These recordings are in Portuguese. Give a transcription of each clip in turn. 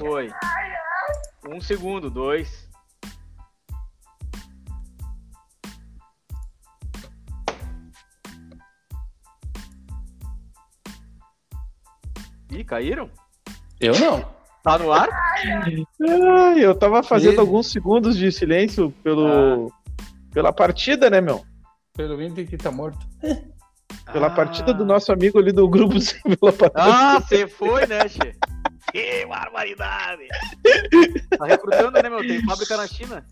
Foi. Um segundo, dois. Ih, caíram? Eu não. Tá no ar? Ai, eu tava fazendo E- alguns segundos de silêncio pelo, pela partida, né, meu? Pelo índio que tá morto. Pela Ah. partida do nosso amigo ali do grupo. Ah, você foi, né, Che? Que barbaridade! Tá recrutando, né, meu? Tem fábrica na China.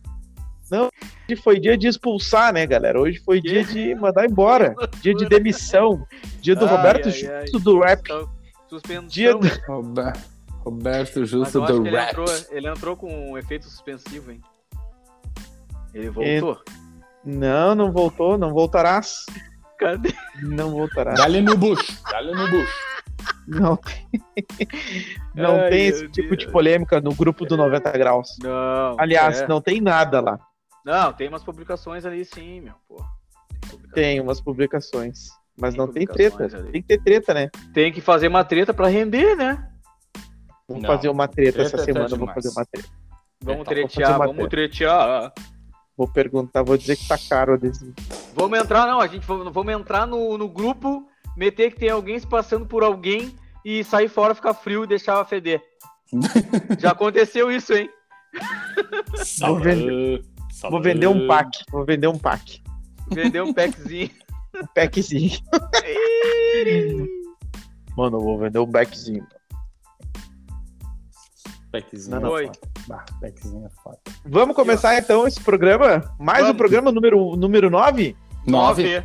Hoje foi dia de expulsar, né, galera? Hoje foi dia de mandar embora. Dia de demissão. Dia do Ai, Roberto ai, Justo do rap. Então, Suspensão. Dia do- Rober- Roberto Justo do que ele Rap. entrou, ele entrou com um efeito suspensivo, hein? Ele voltou. Não, não voltou, não voltarás. Cadê? Não voltarás. Dá-lhe no bucho. Dá-lhe no bucho. Não tem, não Ai, tem esse tipo Deus. de polêmica no grupo do 90 graus. Não. Aliás, é. não tem nada lá. Não, tem umas publicações ali sim, meu, pô. Tem. Tem umas publicações. Mas Tem não tem publicações treta. ali. Tem que ter treta, né? Tem que fazer uma treta pra render, né? Vamos Não. fazer uma treta, Treta essa é semana. Vou fazer uma treta. Vamos tretear, vamos tretear. Vou perguntar, vou dizer que tá caro adesivo. Vamos entrar, não, a gente vamos, vamos entrar no, no grupo, meter que tem alguém se passando por alguém e sair fora, ficar frio e deixar feder. Já aconteceu isso, hein? Vou vender- Vou vender um pack. Vou vender um pack. Vendeu um packzinho. Um packzinho. Mano, eu vou vender um packzinho. Packzinho Não, não. foda. Bah, packzinho é foda. Vamos começar então esse programa? Mais Vamos. um programa número, número 9? Nove.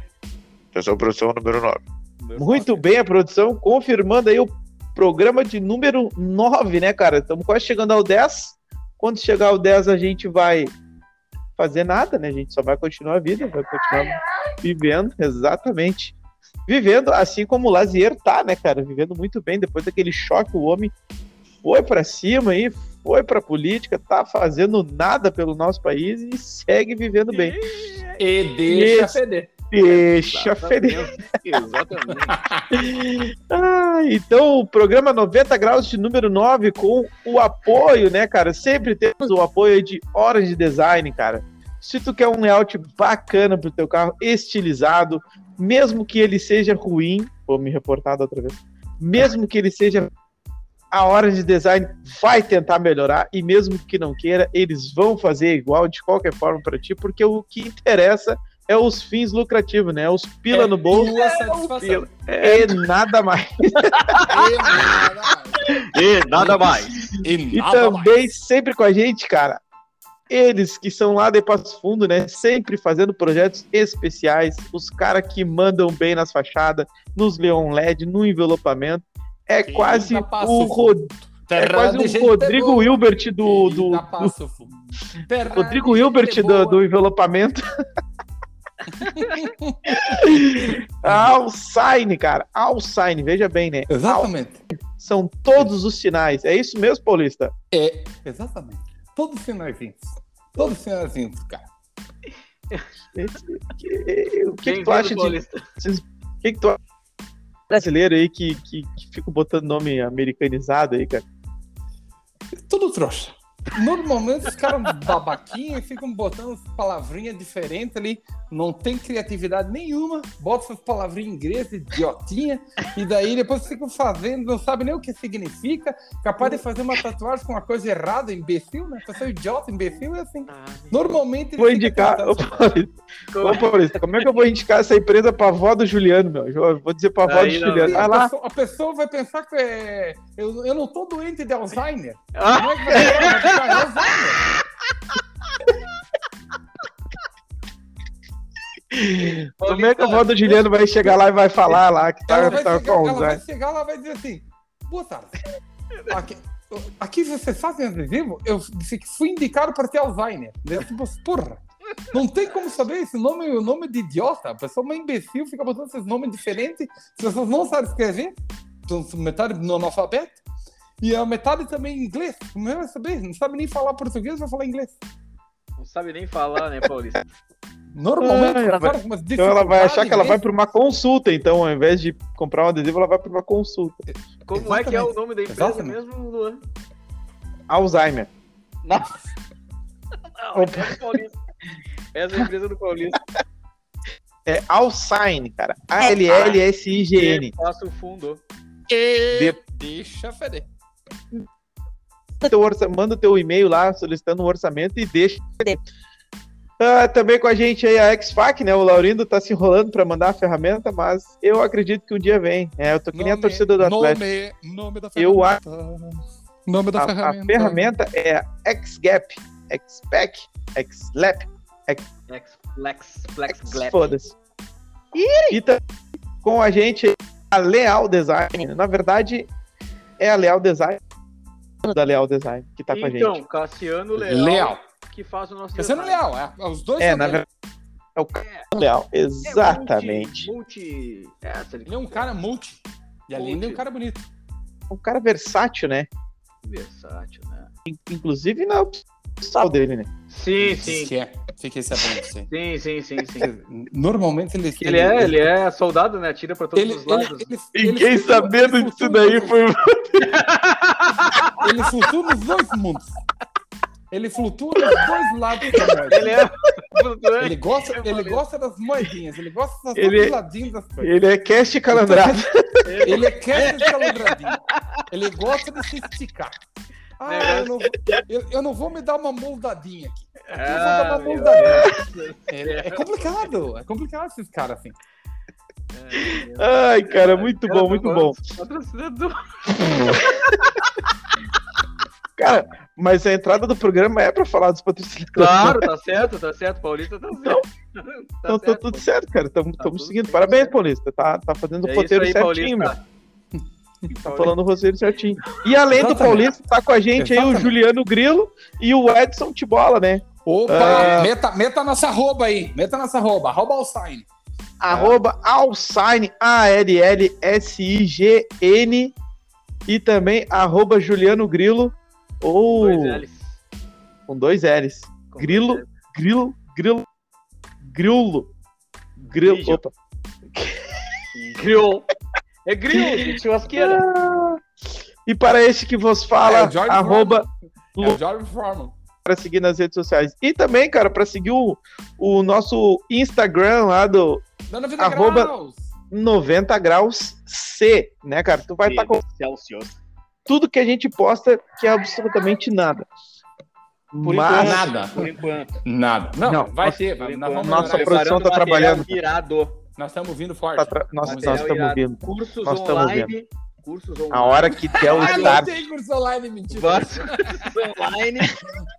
Atenção, produção número 9. Muito bem, a produção confirmando aí o programa de número 9, né, cara? Estamos quase chegando ao 10. Quando chegar ao 10, a gente vai fazer nada, né? A gente só vai continuar a vida, vai continuar vivendo, exatamente. Vivendo assim como o Lazier tá, né, cara? Vivendo muito bem. Depois daquele choque, o homem foi pra cima aí, foi pra política, tá fazendo nada pelo nosso país e segue vivendo bem. E deixa feder. Deixa feliz. Exatamente. Ah, então o programa 90 graus de número 9 com o apoio, né, cara? Sempre temos o apoio de Orange Design, cara. Se tu quer um layout bacana pro teu carro, estilizado, mesmo que ele seja ruim, vou me reportar da outra vez, mesmo que ele seja a Orange Design vai tentar melhorar e mesmo que não queira, eles vão fazer igual de qualquer forma para ti, porque o que interessa é os fins lucrativos, né? Os pila no bolso satisfação. pila. e nada mais. E nada mais. E E nada mais. também sempre com a gente, cara. Eles que são lá de Passo Fundo, né? Sempre fazendo projetos especiais. Os caras que mandam bem nas fachadas, nos Leon LED, no envelopamento. É Sim, quase o Fundo. Rod... é quase Rodrigo boa. Hilbert do, do, do- Rodrigo Hilbert do, do envelopamento. Alsign, cara. Alsign, veja bem, né? Exatamente. São todos os sinais. É isso mesmo, Paulista? É, exatamente. Todos os sinaizinhos. Todos os sinaizinhos, cara. Esse- que- o que, que tu acha de. O que, que tu acha brasileiro aí que, que, que fica botando nome americanizado aí, cara? Tudo trouxa. Normalmente os caras babaquinhos ficam botando palavrinhas diferentes ali, não tem criatividade nenhuma, bota essas palavrinhas em inglês, idiotinha, e daí depois ficam fazendo, não sabe nem o que significa, capaz de fazer uma tatuagem com uma coisa errada, imbecil, né? Pessoa idiota, imbecil é assim. Normalmente Vou indicar. Ô, tentando- Paulista, ô, Paulista, como é que eu vou indicar essa empresa pra avó do Juliano, meu? Eu Vou dizer pra avó Aí do não. Juliano. Vai a, lá. pessoa, a pessoa vai pensar que é, eu, eu não tô doente de Alzheimer. Ah, Como é que vai Alzheimer. Como é que a avó do Juliano vai chegar lá e vai falar lá que tá, tá chegar, com ela vai chegar lá e vai dizer assim: Boa tarde. Aqui, aqui vocês fazem adesivo? Eu disse que fui indicado para ter Alzheimer. Eu, tipo, porra. Não tem como saber esse nome, o nome de idiota. A pessoa é uma imbecil, fica botando esses nomes diferentes. As pessoas não sabem escrever. Então, metade no analfabeto. E a metade também em inglês. Como é que vai saber? Não sabe nem falar português, vai falar inglês. não sabe nem falar, né, Paulista? Normalmente, Ah, umas Então ela vai achar que ela vai pra uma consulta, então, ao invés de comprar um adesivo, ela vai pra uma consulta. Como é que é o Exatamente. nome da empresa Exatamente. mesmo, Luan? Alzheimer. Não. Não, essa é do Paulista. Essa é a empresa do Paulista. É Alsign, cara. A-L-L-S-I-G-N. Faça o fundo. E... Deixa feder. Teu orça... Manda o teu e-mail lá solicitando um orçamento e deixa. Ah, também com a gente aí a X-Fac, né? O Laurindo tá se enrolando pra mandar a ferramenta, mas eu acredito que um dia vem. É, eu tô que nem a torcida do Atlético. Nome, nome da Eu ferramenta. Nome da A, a ferramenta. ferramenta é a XGAP, XPAC, XLAP, Flex, flex, flex, X, glap. foda-se. E também com a gente a Leal Design. Na verdade, é a Leal Design da Leal Design que tá com a Então, gente. Cassiano Leal, Leal. que faz o nosso Cassiano design. Leal, é, os dois É, são na verdade, é o Cassiano Leal, É exatamente. multi, multi... É, ele é um cara multi. E além de um Multi. cara bonito. Um cara versátil, né? versátil, né? Inclusive na sal dele, né? Sim, sim. Que é. Fiquei sabendo disso aí. Sim, sim, sim, sim. Normalmente ele. Ele é, ele é soldado, né? Tira pra todos Ele, os lados. ele, Ninguém ele flutua- sabendo ele disso daí foi. Ele flutua nos dois mundos. Ele flutua nos dois lados da. Ele é. Ele gosta, ele gosta das moedinhas, ele gosta dos Ele- ladinhos das coisas. Ele é cast calandrado. Ele quer ser calibradinho. Ele gosta de se esticar. Ah, eu não, eu, eu não vou me dar uma moldadinha aqui. Ah. É, é complicado, é complicado esses caras assim. Ai, cara, muito bom, muito bom. Patrocinador. Cara, mas a entrada do programa é pra falar dos patrocinadores. Claro, tá certo, tá certo. Paulista tá certo. Tá Então tá certo, tudo certo, cara. Estamos Tá seguindo. bem, Parabéns. Paulista. Tá, tá fazendo o É roteiro aí, certinho, meu. Tá falando o roteiro certinho. E além do Exatamente. Paulista, tá com a gente aí o Exatamente. Juliano Grilo e o Edson Tibola, né? Opa, Ah. meta, meta nossa arroba aí. Meta nossa arroba. Arroba o sign. Arroba Alsign, A-L-L-S-I-G-N e também arroba Juliano Grilo ou Dois L's. com dois L's. Com Grilo, dois L's. grilo, grilo, grilo, grilo. Grilo. Opa. Grill. É grill, de churrasqueira. E para esse que vos fala, É, arroba É o George Foreman. Para seguir nas redes sociais. E também, cara, para seguir o, o nosso Instagram lá do Dando vida Arroba- graus. 90 graus C, né, cara? Tu vai estar com Celsius. tudo que a gente posta, que é absolutamente nada. Por Mas enquanto. Nada. Por enquanto. Nada. Não, Não, vai nossa- ter. Por Nós, enquanto. vamos Nossa produção tá Preparando trabalhando. material Irado. Nós estamos vindo forte. tá tra- nós, estamos vendo. Cursos Nós estamos online. Cursos online. A hora que der o Ah, não tem curso online, mentira. Vários cursos online.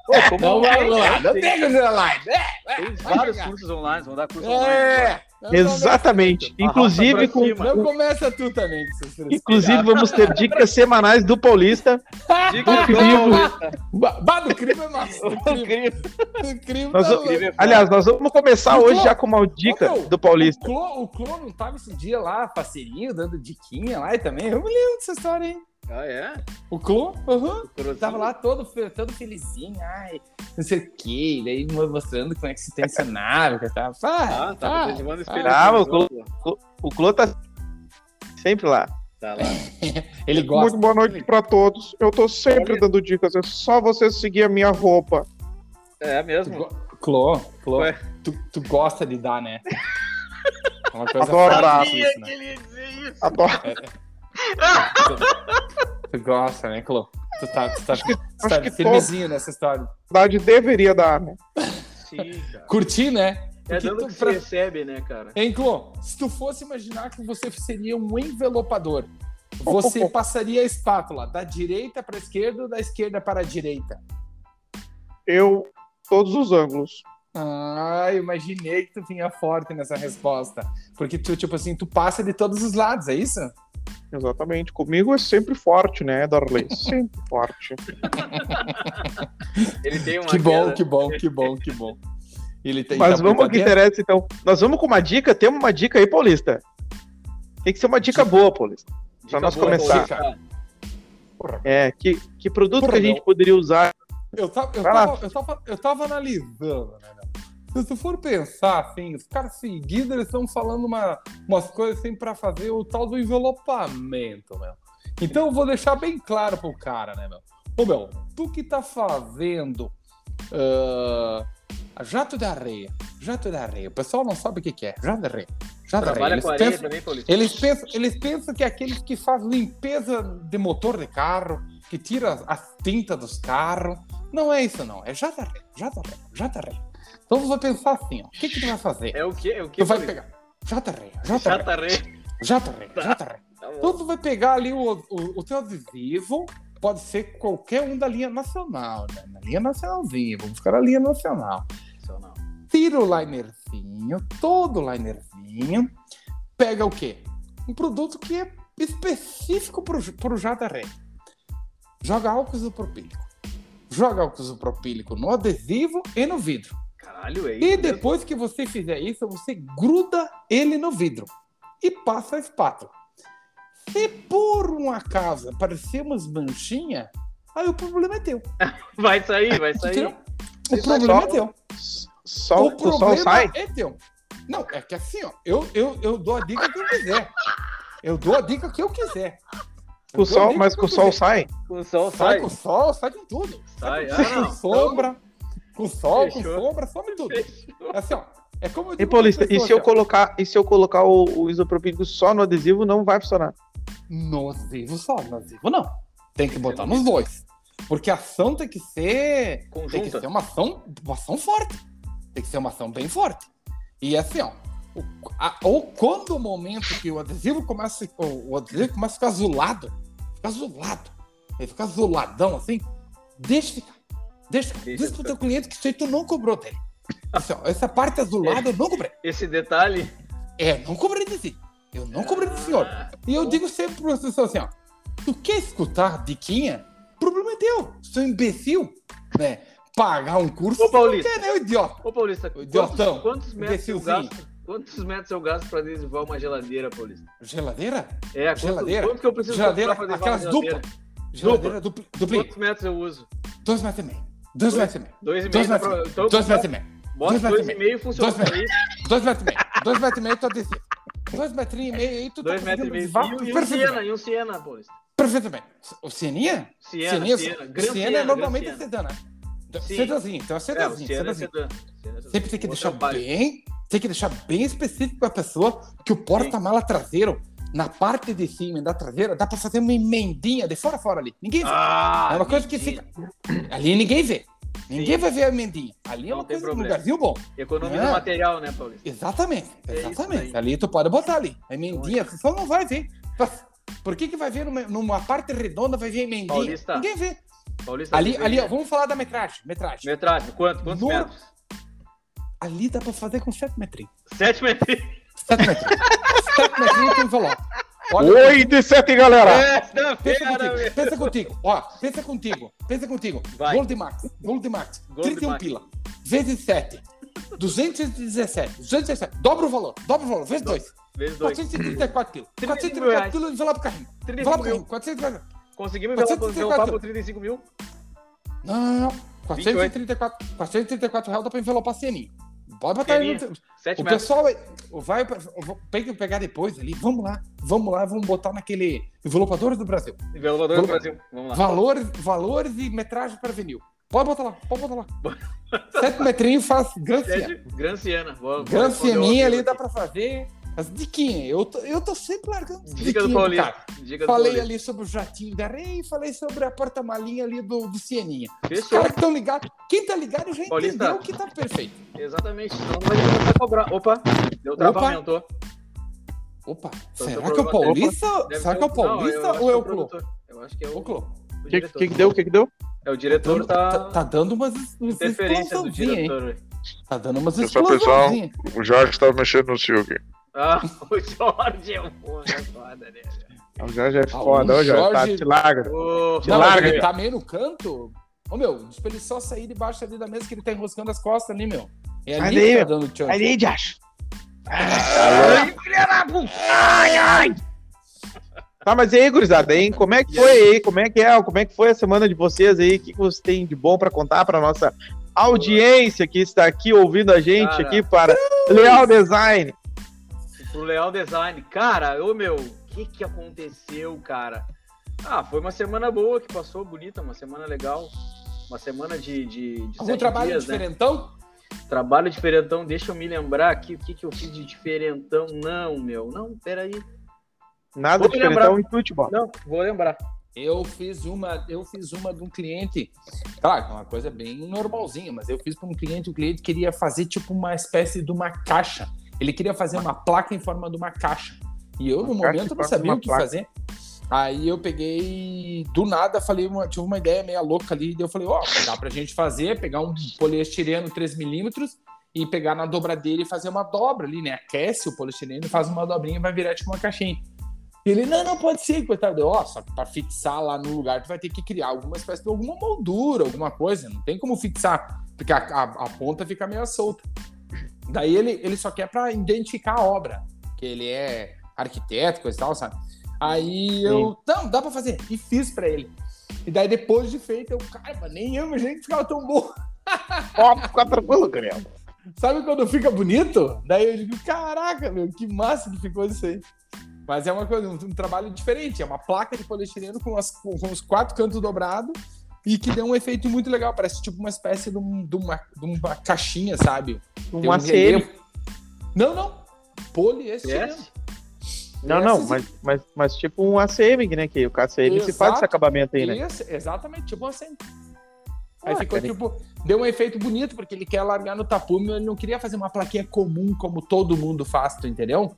Pô, como Não, vai? vamos lá. Não Tem- curso online. É, Tem vários cursos online. Vão dar curso online. É. Não Exatamente. Inclusive, com. Não começa tu também, inclusive vamos ter dicas semanais do Paulista. Diga Do. Ba- Bah, do crime é massa. Do O crime. crivo. Do crime Nós tá é. Aliás, nós vamos começar Ô, hoje Clô, já com uma dica ô, meu, do Paulista. O Clô, o Clô não tava esse dia lá, parceirinho, dando diquinha lá e também. Eu me lembro dessa história, hein? Ah, é? O Clô, aham. Corozinho. Tava lá todo, todo felizinho, ai, não sei o quê, daí mostrando como é que se tensionava, que tava. Ah, Ah, tá ah, preservando o dos o. O Clô tá sempre lá. Tá lá. Ele gosta. Muito boa noite pra todos. Eu tô sempre dando dicas. É só você seguir a minha roupa. É Tu mesmo. Clô, Clô, tu, tu gosta de dar, né? É uma coisa Adoro dar. isso, né? Adoro. Tu, tu gosta, né, Clô? Tu tá, tu tá, tu acho tá que firmezinho nessa história. A verdade deveria dar, né? Sim, cara. Curtir, né? É Porque dando tu- que se pra- recebe, né, cara? Hein, Clô? Se tu fosse imaginar que você seria um envelopador, você passaria a espátula da direita para a esquerda ou da esquerda para a direita? Eu, todos os ângulos. Ah, eu imaginei que tu vinha forte nessa resposta. Porque tu, tipo assim, tu passa de todos os lados, é isso? Exatamente. Comigo é sempre forte, né, Darley? Sempre forte. Ele tem uma Que bom, queda. que bom, que bom, que bom. Ele tem Mas tá vamos ao que interessa, então. Nós vamos com uma dica? Temos uma dica aí, Paulista. Tem que ser uma dica boa, Paulista. Dica nós boa, começar. É, que, que produto Porra, que a gente meu. poderia usar? Eu tava, eu, tava, eu, tava, eu tava analisando, né, meu? Se tu for pensar, assim, os caras seguidos, eles estão falando uma, umas coisas assim pra fazer o tal do envelopamento, meu. Então eu vou deixar bem claro pro cara, né, meu? Ô, meu, tu que tá fazendo ah, jato de areia, jato de areia, o pessoal não sabe o que, que é, jato de areia. Jato de areia. Trabalha Eles areia pensam- também, eles pensam, eles pensam que é aqueles que fazem limpeza de motor de carro, que tira as tintas dos carros. Não é isso, não. É jataré, jataré, jataré. Então você vai pensar assim, ó. O que, que tu vai fazer? É o quê? É o quê? Tu vai pegar jataré, jataré. Tá bom. Então tu vai pegar ali o, o, o teu adesivo, pode ser qualquer um da linha nacional, né? Na linha nacionalzinha, vamos ficar na linha nacional. Sensacional. tira o linerzinho, todo o linerzinho, pega o quê? Um produto que é específico para o jataré. Joga álcool isopropílico. Joga álcool isopropílico no adesivo e no vidro. Caralho, é isso. E mesmo? depois que você fizer isso, você gruda ele no vidro e passa a espátula. Se por um acaso aparecer umas manchinhas, aí o problema é teu. Vai sair, vai sair. Entendeu? O Isso problema só- é teu. Só, o o sol problema sai? é teu. Não, é que assim, ó, eu, eu, eu dou a dica que eu quiser. Eu dou a dica que eu quiser. Eu Com o sol, mas com o sol sai? O sol Sai sai. com sol, sai com tudo. Sai. Sai com, Ah, com não. sombra, com sol, com Fechou. sombra, some tudo. É assim, ó. É como eu E Paulista, e pessoas, se eu ó, colocar, e se eu colocar o, o isopropílico só no adesivo, não vai funcionar. No adesivo só, no adesivo não. Tem que botar nos dois. Porque a ação tem que ser. Tem que Conjunta. ser uma ação, uma ação forte. Tem que ser uma ação bem forte. E assim, ó. o- a- ou quando o momento que o adesivo começa, o, o adesivo começa a ficar azulado, fica azulado, ele fica azuladão assim, deixa ficar. Deixa. Deixa Diz pro teu cliente que isso aí tu não cobrou dele. Assim, ó, essa parte azulada eu não cobrei. Esse detalhe. É, não cobrei de si. Eu não cobrei do senhor. Ah, E eu digo sempre para você assim, ó. Tu quer escutar diquinha? O problema é teu. Seu imbecil, né? Pagar um curso. Ô, Paulista. Quer, né, ô idiota? Ô, Paulista, quantos, idiotão. quantos metros eu gasto? Quantos metros eu gasto pra adesivar uma geladeira, Paulista? Geladeira? É, quanto, Geladeira? quanto que eu preciso Geladeira, comprar pra adesivar aquelas uma duplas. geladeira? Geladeira dupla. dupla. Quantos metros eu uso? Dois metros e meio. Dois metros e meio. Dois Dois metros e meio. Então, Dois metros e meio. bota dois metros e meio. funciona. Dois. Dois metros e meio. Dois metros e meio tu adesivo. Dois metrinhos e meio aí tu tá Dois metros e meio. E, um- e um. Siena, e um Siena. Perfeitamente. O Sieninha? Siena, Siena, é normalmente é sedã, né? Sim. Sedãzinho, então é É, o sedãzinho, Siena é é. Sempre tem que deixar bem, tem que deixar bem específico pessoa que o porta-mala traseiro, na parte de cima da traseira, dá para fazer uma emendinha de fora a fora ali. Ninguém vê. Ah, é uma coisa que fica. Ali ninguém vê. Ninguém Sim. vai ver a emendinha. Ali é uma coisa, um problema. lugarzinho bom. Economiza É. material, né, Paulista? Exatamente, É exatamente. ali tu pode botar ali. A emendinha, você só não vai ver. Por que, que vai ver numa, numa parte redonda, vai ver a emendinha? Paulista. Ninguém vê. Paulista Ali, ali, ó, vamos falar da metragem. Metragem. Metragem, quanto? Quantos No- metros? Ali dá pra fazer com 7 metrinhos. Sete metros. 7 metrinhos. 7 metrinhos tem envelope. Olha, Oi de sete, galera! Essa pensa contigo, pensa contigo. Ó, pensa contigo, pensa contigo. Vai. Gold Max, Gold Max, Gold 31 Max. pila, vezes 7, 217, 217, dobra o valor, dobra o valor, vezes 2, Vezes dois. 434 pila, 35 434 reais. pila, envelope carrinho, 35 envelope carrinho, 434, Conseguimos tem por 35 mil? não, não, não, 434, 434 reais dá pra envelopar ceninho. Pode botar aí. No- Sete O metros. pessoal vai, vai pegar depois ali. Vamos lá, vamos lá, vamos botar naquele envelopadores do Brasil. Envelopador do Brasil. Vamos lá. Valores, valores e metragem para vinil. Pode botar lá, pode botar lá. Sete metrinhos faz Gran Siena. Sete, Gran Siena. Vou- vou Gran responder Sieninha o ali dá pra fazer as diquinhas. Eu tô, eu tô sempre largando as Dica do cara. Dica do Falei Paulista. ali sobre o jatinho da areia e falei sobre a porta-malinha ali do, do Sieninha. Os Fechou. caras que estão ligados, quem tá ligado já Paulista. entendeu que tá perfeito. Exatamente. Senão não vai começar a cobrar. Opa, deu travamento. Opa, Então, será que é o Paulista? Será ser que é o Não, Paulista acho ou é é o Clô? Eu acho que é o, O Clô. o que, diretor. que que deu? O que que deu? É, o diretor tá. tá, tá dando umas, umas Interferência do explosãozinhas, hein? diretor. Tá dando umas pessoal. explosãozinhas. O Jorge tava mexendo no Silvio. Ah, o Jorge é porra foda, né? O Jorge é Ah, foda, o ô Jorge, tá, te larga. Ô, Te Não, larga, ele tá meio no canto. Ô, meu, pra ele só sair debaixo ali da mesa que ele tá enroscando as costas ali, meu. É ali daí, que tá dando tchau. Ali, Josh. Ai, filha da puta! Ai, ai! Tá, mas e aí, gurizada, hein? Como é que foi aí? Como é que é? Como é que foi a semana de vocês aí? O que que vocês têm de bom pra contar pra nossa audiência que está aqui ouvindo a gente Cara. aqui para Leal Design? Pro Leal Design. Cara, ô meu, o que que aconteceu, cara? Ah, foi uma semana boa que passou, bonita, uma semana legal. Uma semana de. de, de Algum trabalho dias, né? diferentão? Trabalho diferentão, deixa eu me lembrar aqui o que, que eu fiz de diferentão. Não, meu, não, peraí. Nada Vou diferentão em futebol. Não, vou lembrar. Eu fiz uma, eu fiz uma de um cliente, claro, uma coisa bem normalzinha, mas eu fiz para um cliente, o cliente queria fazer tipo uma espécie de uma caixa. Ele queria fazer uma placa em forma de uma caixa. E eu, no Uma caixa momento, não sabia o que placa. fazer. Aí eu peguei, do nada, falei, uma, tive uma ideia meio louca ali, daí eu falei, ó, dá pra gente fazer, pegar um poliestireno 3mm e pegar na dobradeira e fazer uma dobra ali, né? Aquece o poliestireno e faz uma dobrinha e vai virar tipo uma caixinha. E ele, não, não pode ser, coitado. Eu, ó, só que pra fixar lá no lugar, tu vai ter que criar alguma espécie de alguma moldura, alguma coisa. Não tem como fixar, porque a, a, a ponta fica meio solta. Daí ele, ele só quer pra identificar a obra, que ele é arquiteto, coisa e tal, sabe? Aí eu, não, dá pra fazer. E fiz pra ele. E daí depois de feito, eu, cara, mas nem eu imaginei que ficava tão bom. Ó, fica tranquilo, Gabriel. Sabe quando fica bonito? Daí eu digo, caraca, meu, que massa que ficou isso aí. Mas é uma coisa, um, um trabalho diferente. É uma placa de poliestireno com, as- com- com os quatro cantos dobrados e que deu um efeito muito legal. Parece tipo uma espécie de, um- de uma, de uma caixinha, sabe? Tem Um um ACM. relevo. Não, não. Poliestireno. Yes? Não, não, mas, mas, mas tipo um ACM, né? Que o KCM se faz esse acabamento aí, né? Isso, exatamente, tipo assim. Aí Ah, ficou cara. tipo, deu um efeito bonito, porque ele quer largar no tapume, mas ele não queria fazer uma plaquinha comum como todo mundo faz, tu entendeu?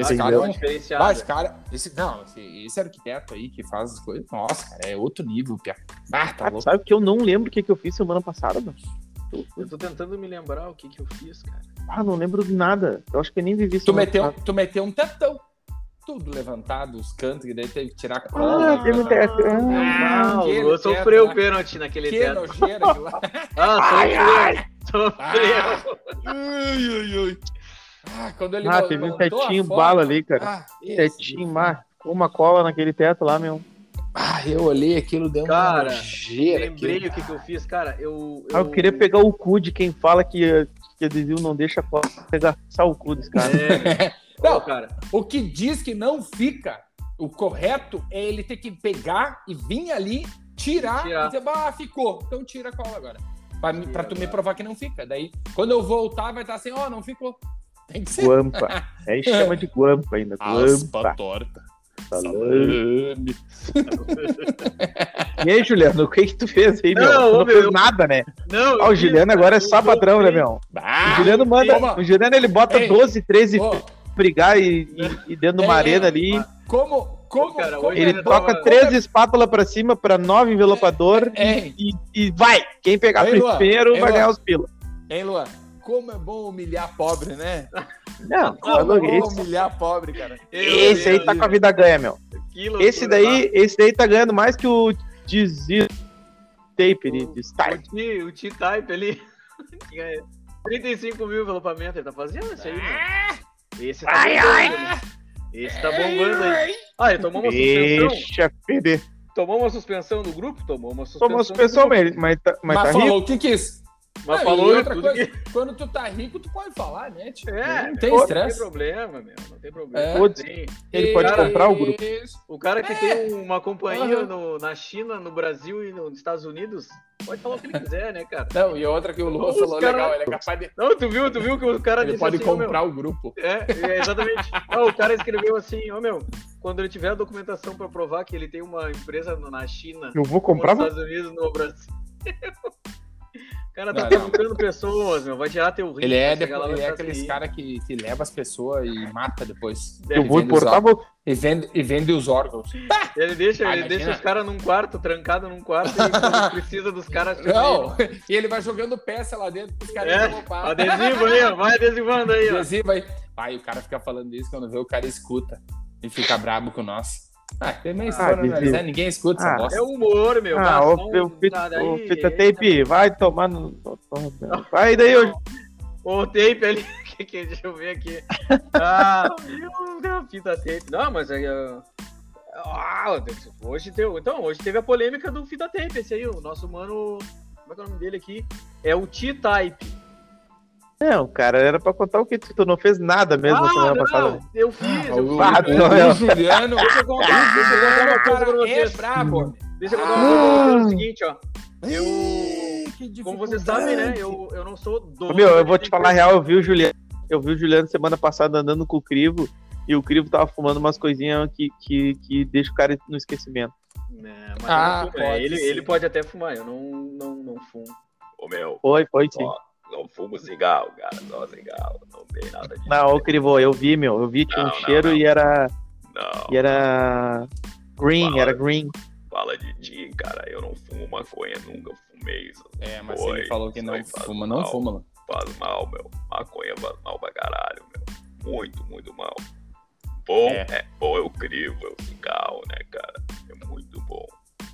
Esse Ah, cara é um, diferenciada. Ah, esse cara, esse, não, esse, esse arquiteto aí que faz as coisas, nossa, cara, é outro nível, Pia. Ah, tá Ah, louco. sabe que eu não lembro o que, que eu fiz semana passada, mano? Eu tô tentando me lembrar o que que eu fiz, cara. Ah, não lembro de nada. Eu acho que eu nem vivi Tu semana meteu, passada. tu meteu um tetão, tudo levantado, os cantos, e daí teve que tirar a cola. Ah, teve um teto. Ah, Ah, teto sofreu o pênalti naquele que teto. nojeira aquilo lá. Ah, sofreu. Sofreu. Ai, ai, ai. Ah, quando ele Ah, teve um tetinho foto- bala ali, cara. Ah, Tetinho, mas com uma cola naquele teto lá, meu. Ah, eu olhei aquilo, deu uma Cara, nojeira. Lembrei aquilo. o que que eu fiz, cara. Eu, Ah, eu queria pegar o cu de quem fala que, que adesivo não deixa cola. Pegar só o cu desse cara. É, Não, não, cara. O que diz que não fica, o correto é ele ter que pegar e vir ali, tirar, Tirar. e dizer, bah, ficou. Então tira a cola agora. Pra, pra tu me provar que não fica. Daí, quando eu voltar, vai estar assim, ó, não ficou. Tem que ser. Guampa. Aí chama de guampa ainda. Guampa. torta. Salame. E aí, Juliano, o que que tu fez aí, meu? Não, tu não meu, fez eu- nada, né? Não, Ah, o Juliano agora é só patrão, né, meu? Ah, O Juliano manda. O Juliano ele bota Ei. 12, 13 Ó, brigar e, e, e dentro de uma É, arena ali. como, como, Cara, como- hoje Ele eu toca tava- 13 espátulas pra cima pra 9 envelopador É, e, e vai! Quem pegar Ei, Luan, primeiro ei, vai Luan. ganhar os pila. hein, Luan? Como é bom humilhar pobre, né? Não, Como tá é bom humilhar pobre, cara. esse aí tá com a vida ganha, meu. Que loucura, Esse daí, esse daí tá ganhando mais que o Dizzy Tape de, de O style. T- O T-Type ali. tinha 35 mil envelopamentos. Ele tá fazendo esse aí, mano. Esse tá Ai, bombando. ai. né? Esse tá bombando aí. Ah, ele tomou uma suspensão. Deixa perder. Tomou uma suspensão do grupo? Tomou uma suspensão. Tomou do suspensão, mas, mas tá, mas Mas, tá rico. falou o que quis. Mas Não, falou outra tudo coisa, que- quando tu tá rico, tu pode falar, né? Tipo, É, não tem Não tem estresse. problema, meu. Não tem problema. É. Tem. Ele pode Cara, comprar o grupo. O cara que tem uma companhia Aham. no- na China, no Brasil e nos Estados Unidos, pode falar o que ele quiser, né, cara? Não, e outra que o Os falou cara- legal, ele é capaz de. Não, tu viu, tu viu que o cara Ele disse pode assim, comprar o grupo. É, é, exatamente. Não, o cara escreveu assim, ô meu, quando ele tiver a documentação pra provar que ele tem uma empresa na China, Eu vou comprar, nos Estados Unidos, no Brasil. O cara tá provocando pessoas, meu, vai tirar teu rim. Ele é, chegar lá, depois, ele é aqueles sem caras que, que leva as pessoas e mata depois. eu vou importar, vou. E vende, e vende os órgãos. Ele deixa, Ah, ele imagina. deixa os caras num quarto, trancado num quarto, e precisa dos caras. Não, e ele vai jogando peça lá dentro pros caras É, adesivo aí, ó, vai adesivando aí, ó. Adesivo aí. Pai, o cara fica falando isso quando vê o cara escuta e fica brabo com nós. Ah, tem meio história adesivo. analisar, ninguém escuta essa Ah, bosta. É humor, meu. Ah, o, não- o, fita, o aí, tape, vai tomar no. Vai daí, ô. O tape ali, que, que, deixa eu ver aqui. Ah, meu, fita tape. Não, mas aí. ah, ah, hoje teve, então, hoje teve a polêmica do fita tape, esse aí, o nosso mano. Como é que é o nome dele aqui? É o T-Type. Não, cara, era pra contar o que tu, tu não fez nada mesmo Ah, semana não, passada. eu fiz, eu o, fiz. Ah, o- não, o Juliano, Deixa eu contar, deixa eu contar uma coisa pra cara, é vocês. brabo. Deixa eu contar uma coisa pra vocês, é Ah. o seguinte, ó. Eu- Como vocês sabem, né, eu, eu não sou dono. Meu, eu vou te falar a real, eu vi o Juliano. Eu vi o Juliano semana passada andando com o Crivo e o Crivo tava fumando umas coisinhas que, que, que deixa o cara no esquecimento. É, mas Ah, não pode ele, ser. ele pode até fumar, eu não, não, não fumo. Ô meu, Foi, foi sim. ó, não fumo cigarro, cara. Só cigarro. Não tem nada disso. Não, ô Crivo, eu vi, meu. Eu vi, tinha um Não, não, cheiro não. e era. Não. E era. Green, Fala. era green. Fala de ti, cara. Eu não fumo maconha, nunca fumei isso. É, mas Foi, ele falou que não fuma, não fuma. mano. Faz mal, meu. Maconha faz mal pra caralho, meu. Muito, muito mal. Bom, É. é, bom, eu crivo, eu cigarro, né, cara?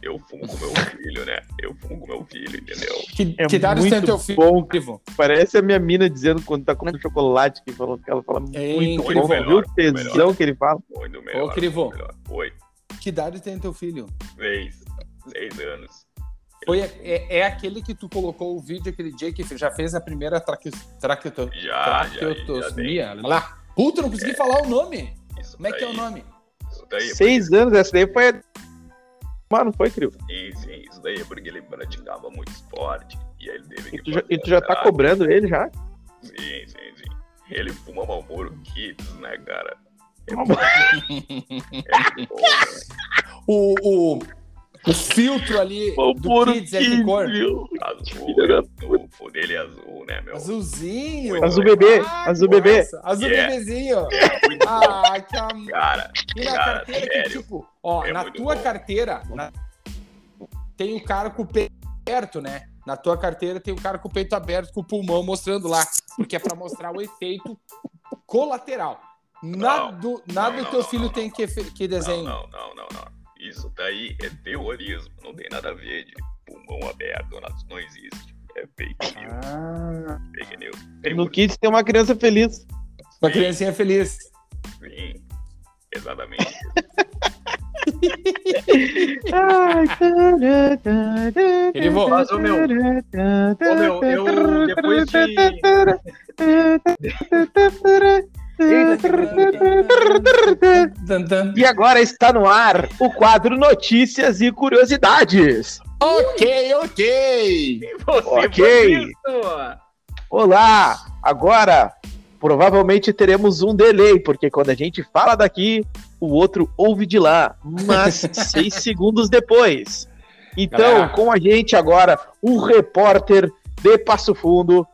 É. Eu fumo com meu filho, né? Eu fumo com meu filho, entendeu? Que, É que idade tem teu filho? bom. Crivo? Parece a minha mina dizendo quando tá comendo chocolate, que, falou, que ela fala muito Hein, bom. Crivo? Viu o Melhor, tesão melhor. que ele fala? Muito melhor. Crivo. muito melhor. Oi, Que idade tem teu filho? seis. Seis anos. Foi, é, é aquele que tu colocou o vídeo aquele dia que já fez a primeira traque, traqueto, Já, já, já traqueotosmia. lá. Puta, não consegui falar o nome. Isso Como é que é o nome? Isso daí, é Seis anos, essa daí foi. A- Mano, foi, Crivo. Sim, sim, isso daí é porque ele praticava muito esporte e aí ele teve que E tu, já, e tu já tá cobrando ele já? Sim, sim, sim. Ele fuma Malboro Kids, né, cara? É bom, é bom, né? O, o, o filtro ali do Kids é que cor? Azul, o o dele é azul, né, meu? Azulzinho. Azul bebê, Ah, azul bebê. nossa, Azul Yeah. bebezinho. É Ah, que amor. cara. E na Cara, carteira que, sério. tipo, ó, É na tua bom. carteira na- tem o cara com o peito aberto, né? Na tua carteira tem o cara com o peito aberto, com o pulmão mostrando lá, porque é pra mostrar o efeito colateral. Nada Não, do, nada não, do teu não, filho não, tem que, fe- que Não, desenho. não, não, não, não. Isso daí é terrorismo. Não tem nada a ver de pulmão aberto. Não, não existe. É fake news. Ah, Fake news. Tem No um- Kids tem uma criança feliz. uma criancinha feliz. Sim, exatamente. Ele voa. Mas, ô, meu, Ô, meu, eu depois de. E agora está no ar o quadro Notícias e Curiosidades. Ok, ok. Você Ok. Olá! Agora, provavelmente teremos um delay, porque quando a gente fala daqui, o outro ouve de lá, mas seis segundos depois. Então, Galera. com a gente agora, o repórter de Passo Fundo,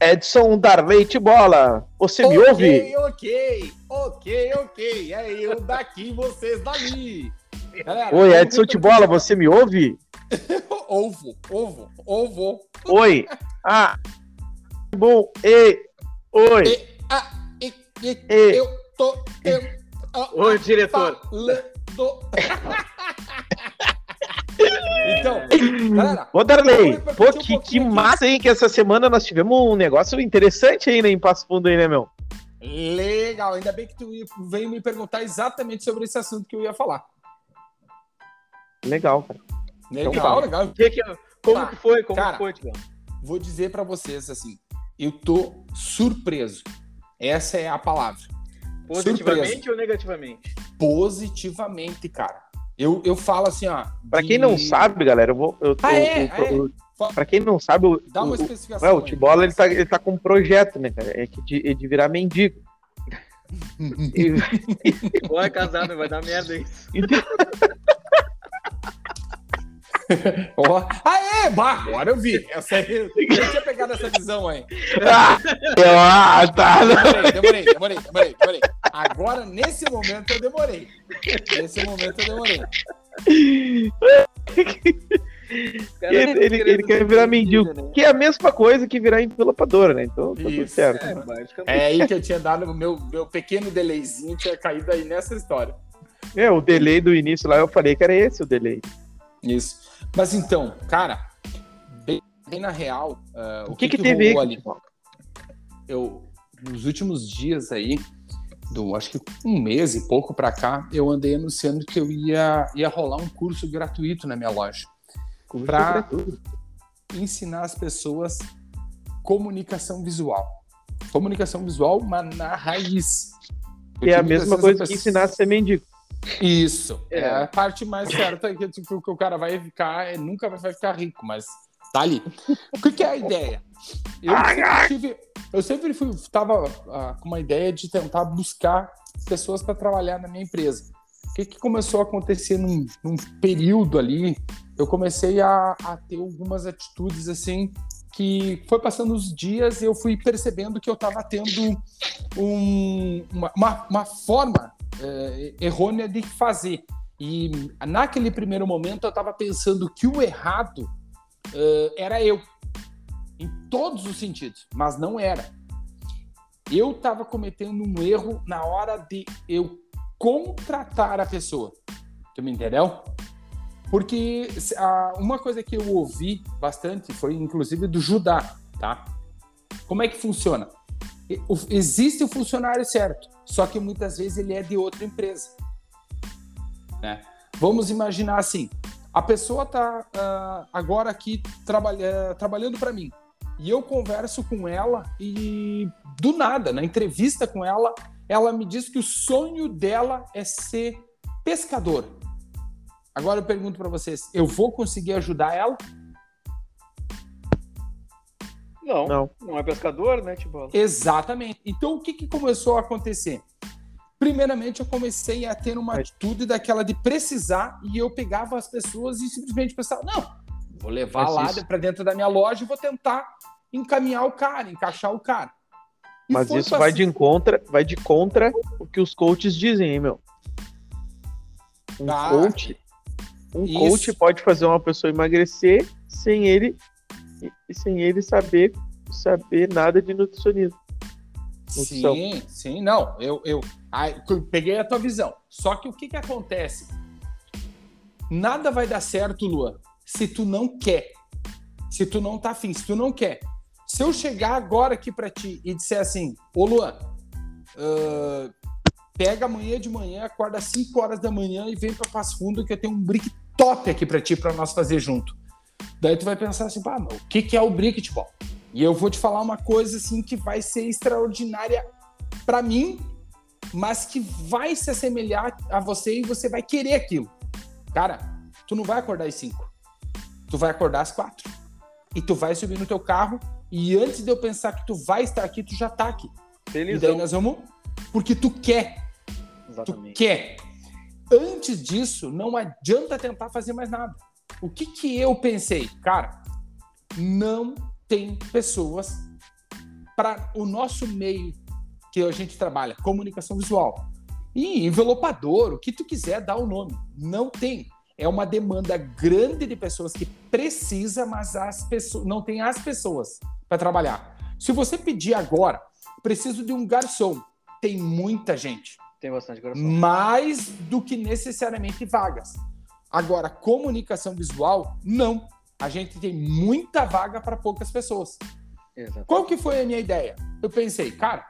Edson Darleite Bola. Você me ouve? Ok, ok, ok, ok. É eu daqui, vocês dali. Galera, Oi, Edson. Tibola, você me ouve? Ovo, ovo, ovo. Oi. Ah, bom. E, oi. E, ah, e, e, E. eu tô. Eu, ah, Ô, diretor. falando. então, galera, Ô, Darley, pô, repetir um que, que massa, hein? Que essa semana nós tivemos um negócio interessante aí, né? Em Passo Fundo aí, né, meu? legal. Ainda bem que tu veio me perguntar exatamente sobre esse assunto que eu ia falar. Legal, cara. Legal, fala. legal. Que que- como Tá. que foi? Como Cara. que foi, Tiagão? Vou dizer pra vocês assim, eu tô surpreso. Essa é a palavra. Positivamente ou negativamente? Positivamente, cara. Eu, eu falo assim, ó. Pra de- quem não sabe, galera, eu vou. Eu, Ah, eu- é? eu- Ah, é? eu- pra quem não sabe, o, Dá uma o, especificação. ué, o aí. Tibola ele tá, ele tá com um projeto, né, cara? É que de, é de virar mendigo. E- Ou é casado, vai dar merda isso. Ó, Ah, é? Bah, agora eu vi. Essa aí, eu não tinha pegado essa visão aí. ah, eu- ah, tá. Demorei, demorei, demorei, demorei, demorei. Agora, nesse momento, eu demorei. Nesse momento, eu demorei. Cara, Ele, ele, ele quer virar mendigo, Né? que é a mesma coisa que virar envelopadora, né? Então tá tudo Isso. certo. É. É aí que eu tinha dado o meu, meu pequeno delayzinho, tinha caído aí nessa história. É, o delay do início lá, eu falei que era esse o delay. Isso. Mas então, cara, bem, bem na real, ah, O que que, teve rolou ali? Eu, nos últimos dias aí, do acho que um mês e pouco pra cá, eu andei anunciando que eu ia, ia rolar um curso gratuito na minha loja. Gratuito. Ensinar as pessoas comunicação visual. Comunicação visual, mas na raiz. Que é a mesma coisa vezes que ensinar a ser mendigo. Isso. É. É. a parte mais certa que, tipo, que o cara vai ficar, é, nunca vai ficar rico, mas tá ali. O que, que é a ideia? Eu sempre tive. Eu sempre fui, tava ah, com uma ideia de tentar buscar pessoas para trabalhar na minha empresa. O que, que começou a acontecer num, num período ali? Eu comecei a, a ter algumas atitudes assim que foi passando os dias e eu fui percebendo que eu estava tendo um- uma, uma, uma forma eh, errônea de fazer. E naquele primeiro momento eu estava pensando que o errado eh, era eu, em todos os sentidos, mas não era. Eu estava cometendo um erro na hora de eu contratar a pessoa. Tu me entendeu? Porque uma coisa que eu ouvi bastante foi, inclusive, do Judá, tá? Como é que funciona? Existe o funcionário certo, só que muitas vezes ele é de outra empresa. né? Vamos imaginar assim: a pessoa está agora aqui trabalha, trabalhando para mim e eu converso com ela e do nada, na entrevista com ela, ela me diz que o sonho dela é ser pescador. Agora eu pergunto para vocês: eu vou conseguir ajudar ela? Não, não, Não. é pescador, né, Tibola? Exatamente. Então, o que, que começou a acontecer? Primeiramente, eu comecei a ter uma atitude daquela de precisar e eu pegava as pessoas e simplesmente pensava: não, vou levar Mas lá para dentro da minha loja e vou tentar encaminhar o cara, encaixar o cara. E Mas isso vai de, contra, vai de contra o que os coaches dizem, hein, meu? Um Ah, coach, um isso. coach pode fazer uma pessoa emagrecer sem ele e- sem ele saber saber nada de nutricionismo. Sim, sim, não. Eu, eu, eu peguei a tua visão. Só que o que, que acontece? Nada vai dar certo, Lua, se tu não quer. Se tu não tá afim, se tu não quer. Se eu chegar agora aqui pra ti e disser assim, ô Luan, ah, pega amanhã de manhã, acorda às 5 horas da manhã e vem pra Passo Fundo que eu tenho um brick top aqui pra ti, pra nós fazer junto. Daí tu vai pensar assim, pá, o que, que é o brick, ball? E eu vou te falar uma coisa assim que vai ser extraordinária pra mim, mas que vai se assemelhar a você e você vai querer aquilo. Cara, tu não vai acordar às 5. Tu vai acordar às 4. E tu vai subir no teu carro e antes de eu pensar que tu vai estar aqui, tu já tá aqui. E daí Felizão. nós vamos porque tu quer, tu Exatamente. quer. Antes disso, não adianta tentar fazer mais nada. O que que eu pensei? Cara, não tem pessoas para o nosso meio que a gente trabalha, comunicação visual. E envelopador, o que tu quiser, dá o nome. Não tem. É uma demanda grande de pessoas que precisa, mas as pessoas não tem as pessoas para trabalhar. Se você pedir agora, preciso de um garçom, tem muita gente Tem bastante coração. mais do que necessariamente vagas. Agora, comunicação visual, não. A gente tem muita vaga para poucas pessoas. Exato. Qual que foi a minha ideia? Eu pensei, cara,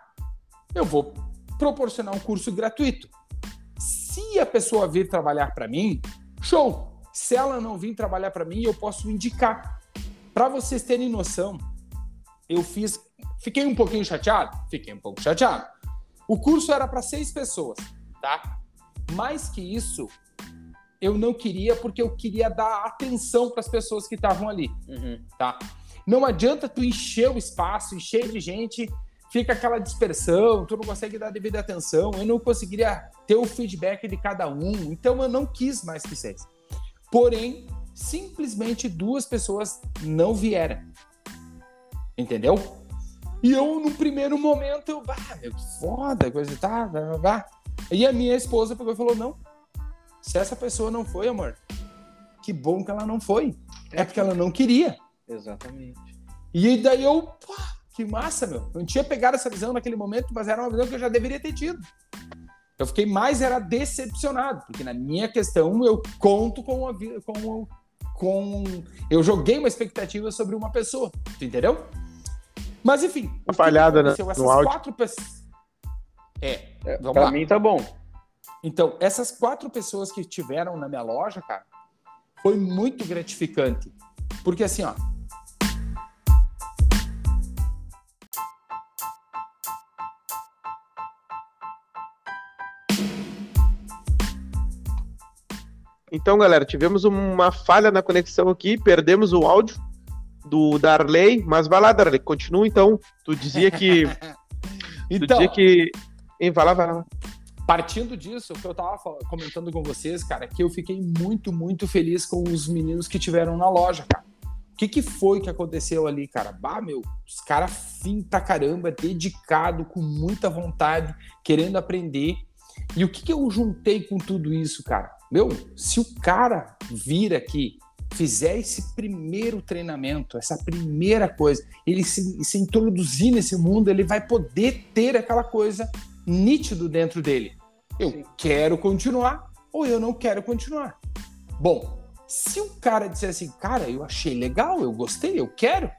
eu vou proporcionar um curso gratuito. Se a pessoa vir trabalhar para mim, show. Se ela não vir trabalhar para mim, eu posso indicar. Para vocês terem noção, eu fiz, fiquei um pouquinho chateado, fiquei um pouco chateado. O curso era para seis pessoas, tá? Mais que isso, eu não queria porque eu queria dar atenção para as pessoas que estavam ali Uhum. tá? Não adianta tu encher o espaço, encher de gente, fica aquela dispersão, tu não consegue dar a devida atenção, eu não conseguiria ter o feedback de cada um, então eu não quis mais que seis. Porém, simplesmente duas pessoas não vieram. Entendeu? E eu, no primeiro momento, eu, bah, meu, que foda, coisa e tal, blá. E a minha esposa pegou e falou: não, se essa pessoa não foi, amor, que bom que ela não foi. É porque ela não queria. Exatamente. E daí eu, pô, que massa, meu. Eu não tinha pegado essa visão naquele momento, mas era uma visão que eu já deveria ter tido. Eu fiquei mais era decepcionado, porque na minha questão eu conto com a com com eu joguei uma expectativa sobre uma pessoa, tu entendeu? Mas enfim, Atrapalhada, né, no áudio. quatro pessoas É, É, Vamos pra lá. mim tá bom. Então, essas quatro pessoas que tiveram na minha loja, cara, foi muito gratificante. Porque assim, ó, Então, galera, tivemos uma falha na conexão aqui, perdemos o áudio do Darley, mas vai lá, Darley, continua então. Tu dizia que. então, tu dizia que. Hein, vai lá, vai lá partindo disso, o que eu tava fal- comentando com vocês, cara, que eu fiquei muito, muito feliz com os meninos que tiveram na loja, cara. O que, que foi que aconteceu ali, cara? Bah, meu, os caras fim pra caramba, dedicado, com muita vontade, querendo aprender. E o que, que eu juntei com tudo isso, cara? Meu, se o cara vir aqui, fizer esse primeiro treinamento, essa primeira coisa, ele se, se introduzir nesse mundo, ele vai poder ter aquela coisa nítido dentro dele. Eu Sim. quero continuar ou eu não quero continuar. Bom, se o cara disser assim, cara, eu achei legal, eu gostei, eu quero,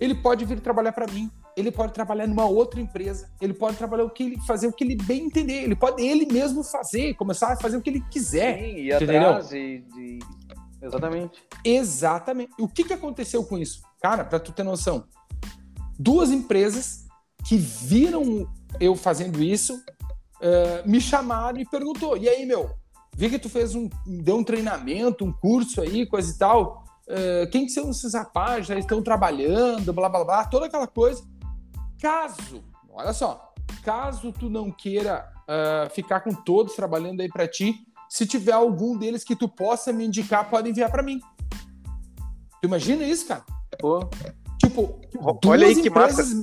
ele pode vir trabalhar para mim. Ele pode trabalhar numa outra empresa. Ele pode trabalhar o que ele fazer o que ele bem entender. Ele pode ele mesmo fazer, começar a fazer o que ele quiser. Sim, entendeu? atrás e, Exatamente. Exatamente. O que, que aconteceu com isso? Cara, para tu ter noção, duas empresas que viram eu fazendo isso eh, me chamaram e perguntou: e aí, meu, vi que tu fez um, deu um treinamento, um curso aí, coisa e tal. eh, quem que são esses rapazes? Já estão trabalhando, blá blá blá, toda aquela coisa. Caso, olha só, caso tu não queira ah, ficar com todos trabalhando aí para ti, se tiver algum deles que tu possa me indicar, pode enviar para mim. Tu imagina isso, cara? Pô, Tipo, Olha aí que empresas-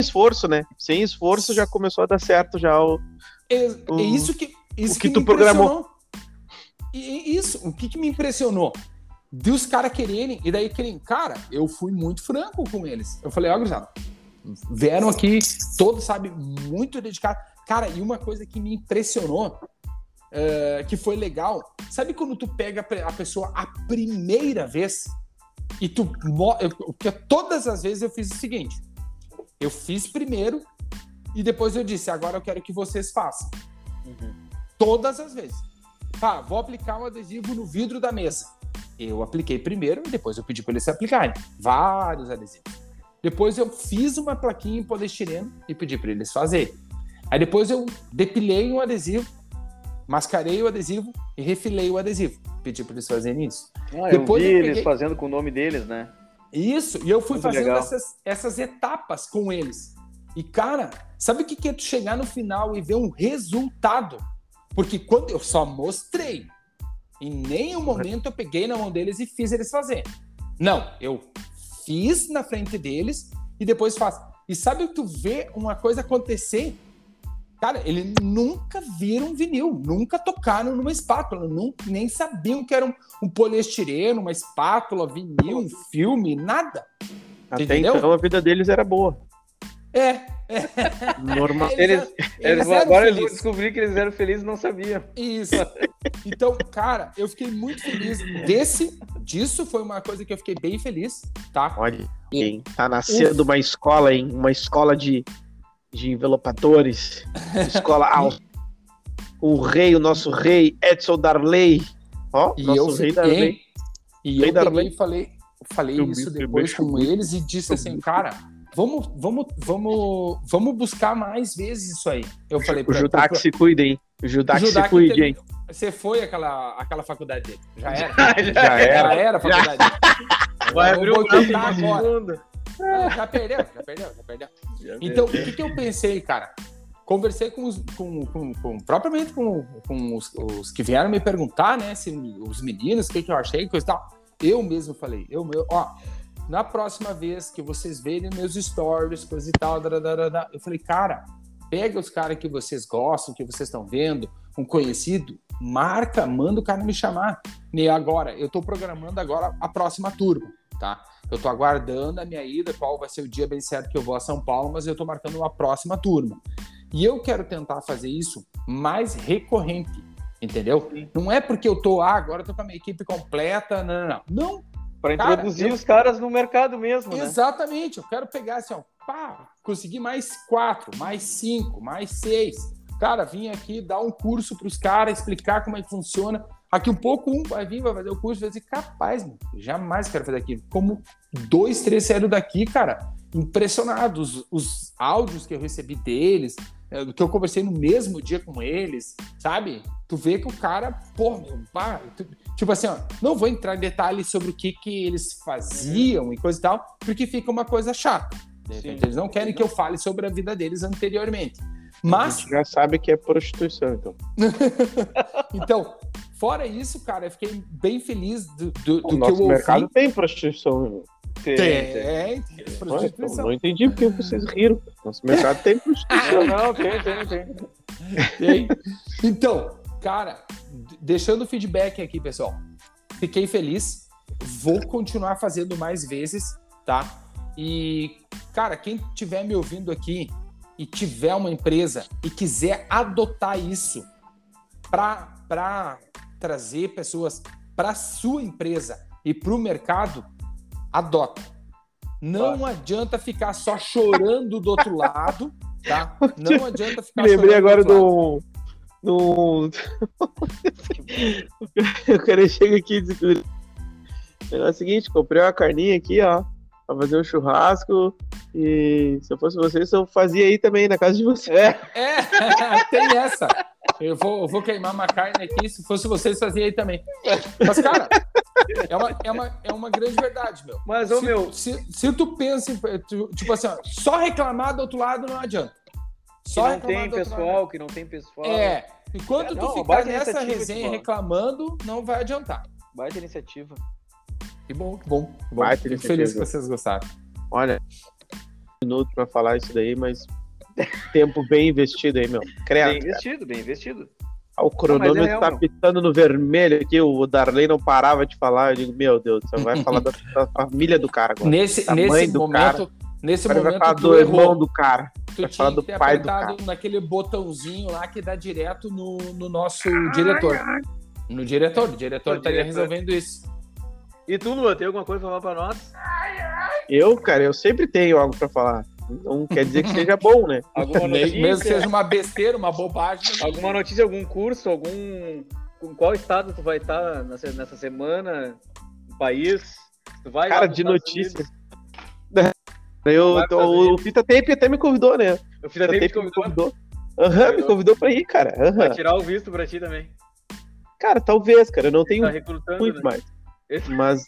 Esforço, né? Sem esforço já começou a dar certo já o. É, é isso que, isso o que me tu programou. E, isso, o que, que me impressionou? De os caras quererem, e daí querem, cara, eu fui muito franco com eles. Eu falei, ó, gurizada, vieram aqui, todos, sabe, muito dedicados. Cara, e uma coisa que me impressionou, é, que foi legal, sabe quando tu pega a pe- a pessoa a primeira vez e tu. eu- Porque todas as vezes eu fiz o seguinte: eu fiz primeiro e depois eu disse, agora eu quero que vocês façam. Todas as vezes. Tá, vou aplicar um adesivo no vidro da mesa. Eu apliquei primeiro e depois eu pedi para eles se aplicarem. Vários adesivos. Depois eu fiz uma plaquinha em poliestireno e pedi para eles fazerem. Aí depois eu depilei um adesivo, mascarei o adesivo e refilei o adesivo. Pedi para eles fazerem isso. Ah, eu Depois vi eu eles peguei- fazendo com o nome deles, né? Isso, e eu fui Muito fazendo essas, essas etapas com eles. E, cara, sabe o que é tu chegar no final e ver um resultado? Porque quando eu só mostrei, em nenhum momento eu peguei na mão deles e fiz eles fazerem. Não, eu fiz na frente deles e depois faço. E sabe tu vê uma coisa acontecer? Cara, eles nunca viram vinil, nunca tocaram numa espátula, nunca, nem sabiam que era um, um poliestireno, uma espátula, vinil, um filme, nada. Até Entendeu? então a vida deles era boa. É, Normal. Eles- Eles, agora eles vão felizes. descobrir que eles eram felizes e não sabiam. Isso. Então, cara, eu fiquei muito feliz desse, disso foi uma coisa que eu fiquei bem feliz, tá? Olha, hein? Tá nascendo uma escola, hein? Uma escola de, de envelopadores. Escola alta. O rei, o nosso rei, Edson Darley. Ó, E nosso eu rei fiquei, Darley. e Rei eu Darley. e falei, falei isso depois com eles e disse assim, cara, vamos, vamos, vamos, vamos buscar mais vezes isso aí. Eu falei O pra- Judá que pra- se cuide, hein? O Judá que Judá se cuide, teve- hein? Você foi aquela, aquela faculdade dele. Já era. Já Já era. era a faculdade dele. Vai Eu abrir o agora. É, já perdeu, já perdeu, já perdeu. Então, o que, que eu pensei, cara? Conversei com os, com, com, com- propriamente com, com os, os que vieram me perguntar, né? Se, os meninos, o que, que eu achei, coisa e tal. Eu mesmo falei, eu, meu, ó, na próxima vez que vocês verem meus stories, coisa e tal, dadadadada, eu falei, cara, pega os caras que vocês gostam, que vocês estão vendo, um conhecido, marca, manda o cara me chamar. E agora, eu tô programando agora a próxima turma, tá? Eu tô aguardando a minha ida, qual vai ser o dia bem certo que eu vou a São Paulo, mas eu tô marcando uma próxima turma. E eu quero tentar fazer isso mais recorrente, entendeu? Sim. Não é porque eu tô, ah, agora eu tô com a minha equipe completa, não, não, não. Não, Pra Cara, introduzir eu- os caras no mercado mesmo, né? Exatamente, eu quero pegar assim, ó, pá, conseguir mais quatro, mais cinco, mais seis. Cara, vim aqui dar um curso para os caras, explicar como é que funciona. Aqui um pouco um vai vir, vai fazer o curso, vai dizer, capaz, mano, jamais quero fazer aquilo. Como dois, três saíram daqui, cara, impressionado. Os, os áudios que eu recebi deles, é, que eu conversei no mesmo dia com eles, sabe? Tu vê que o cara, pô, meu, pá, tu- tipo assim, ó, não vou entrar em detalhes sobre o que, que eles faziam e coisa e tal, porque fica uma coisa chata. De repente, Sim. eles não querem que eu fale sobre a vida deles anteriormente. A Mas, gente já sabe que é prostituição, então. então, fora isso, cara, eu fiquei bem feliz do, do, do O que eu nosso ouvi. mercado tem prostituição, meu. Tem, Tem, tem. Ué, então, prostituição. não entendi porque vocês riram. Nosso mercado tem prostituição. Não, não, tem, tem, tem. Tem. Então, cara, deixando o feedback aqui, pessoal. Fiquei feliz. Vou continuar fazendo mais vezes, tá? E, cara, quem estiver me ouvindo aqui e tiver uma empresa e quiser adotar isso para trazer pessoas para sua empresa e para o mercado, adota. Não adianta ficar só chorando do outro lado, tá? Não adianta ficar lembrei agora do do. Do... o cara chega aqui e diz que o negócio é o seguinte, comprei uma carninha aqui, ó, pra fazer um churrasco. E se eu fosse vocês, eu fazia aí também na casa de vocês. É, É, tem essa. Eu vou, eu vou queimar uma carne aqui, se fosse vocês, fazia aí também. Mas, cara, é uma, é uma, é uma grande verdade, meu. mas, ô se, meu, se, se tu pensa, em, tu- tipo assim, ó, só reclamar do outro lado não adianta. Que Só não tem pessoal, que não tem pessoal. É, enquanto É, tu não, ficar baita nessa resenha reclamando, não vai adiantar. Baita iniciativa. Que bom, que bom. Que bom. Baita Fico iniciativa. feliz que vocês gostaram. Olha, um minuto pra falar isso daí, mas tempo bem investido aí, meu. Bem Credo. investido, bem investido. Ah, o cronômetro Mas é real, tá pitando no vermelho aqui, o Darley não parava de falar. Eu digo, meu Deus, você vai falar da, da família do cara agora. Nesse, nesse do momento, nesse Agora vai momento falar tu do irmão errou. do cara. Tu Vai tinha falar do pai do apertado naquele botãozinho lá que dá direto no, no nosso diretor. No diretor, o diretor estaria diretor. resolvendo isso. E tu, Lua, tem alguma coisa pra falar pra nós? Eu, cara, eu sempre tenho algo pra falar. Não quer dizer que seja bom, né? Alguma notícia? Mesmo que seja uma besteira, uma bobagem. Alguma notícia, algum curso, algum. Com qual estado tu vai estar nessa, nessa semana? No país? Tu vai Cara, de Estados notícia. Unidos? Eu, fazer o Fita Tape até me convidou, né? O Fita Fita Tape Tape me convidou. Aham, me convidou pra ir, cara. Aham. vai tirar o visto pra ti também. Cara, talvez, cara. Eu não tenho Tá recrutando, muito né? mais. Esse Mas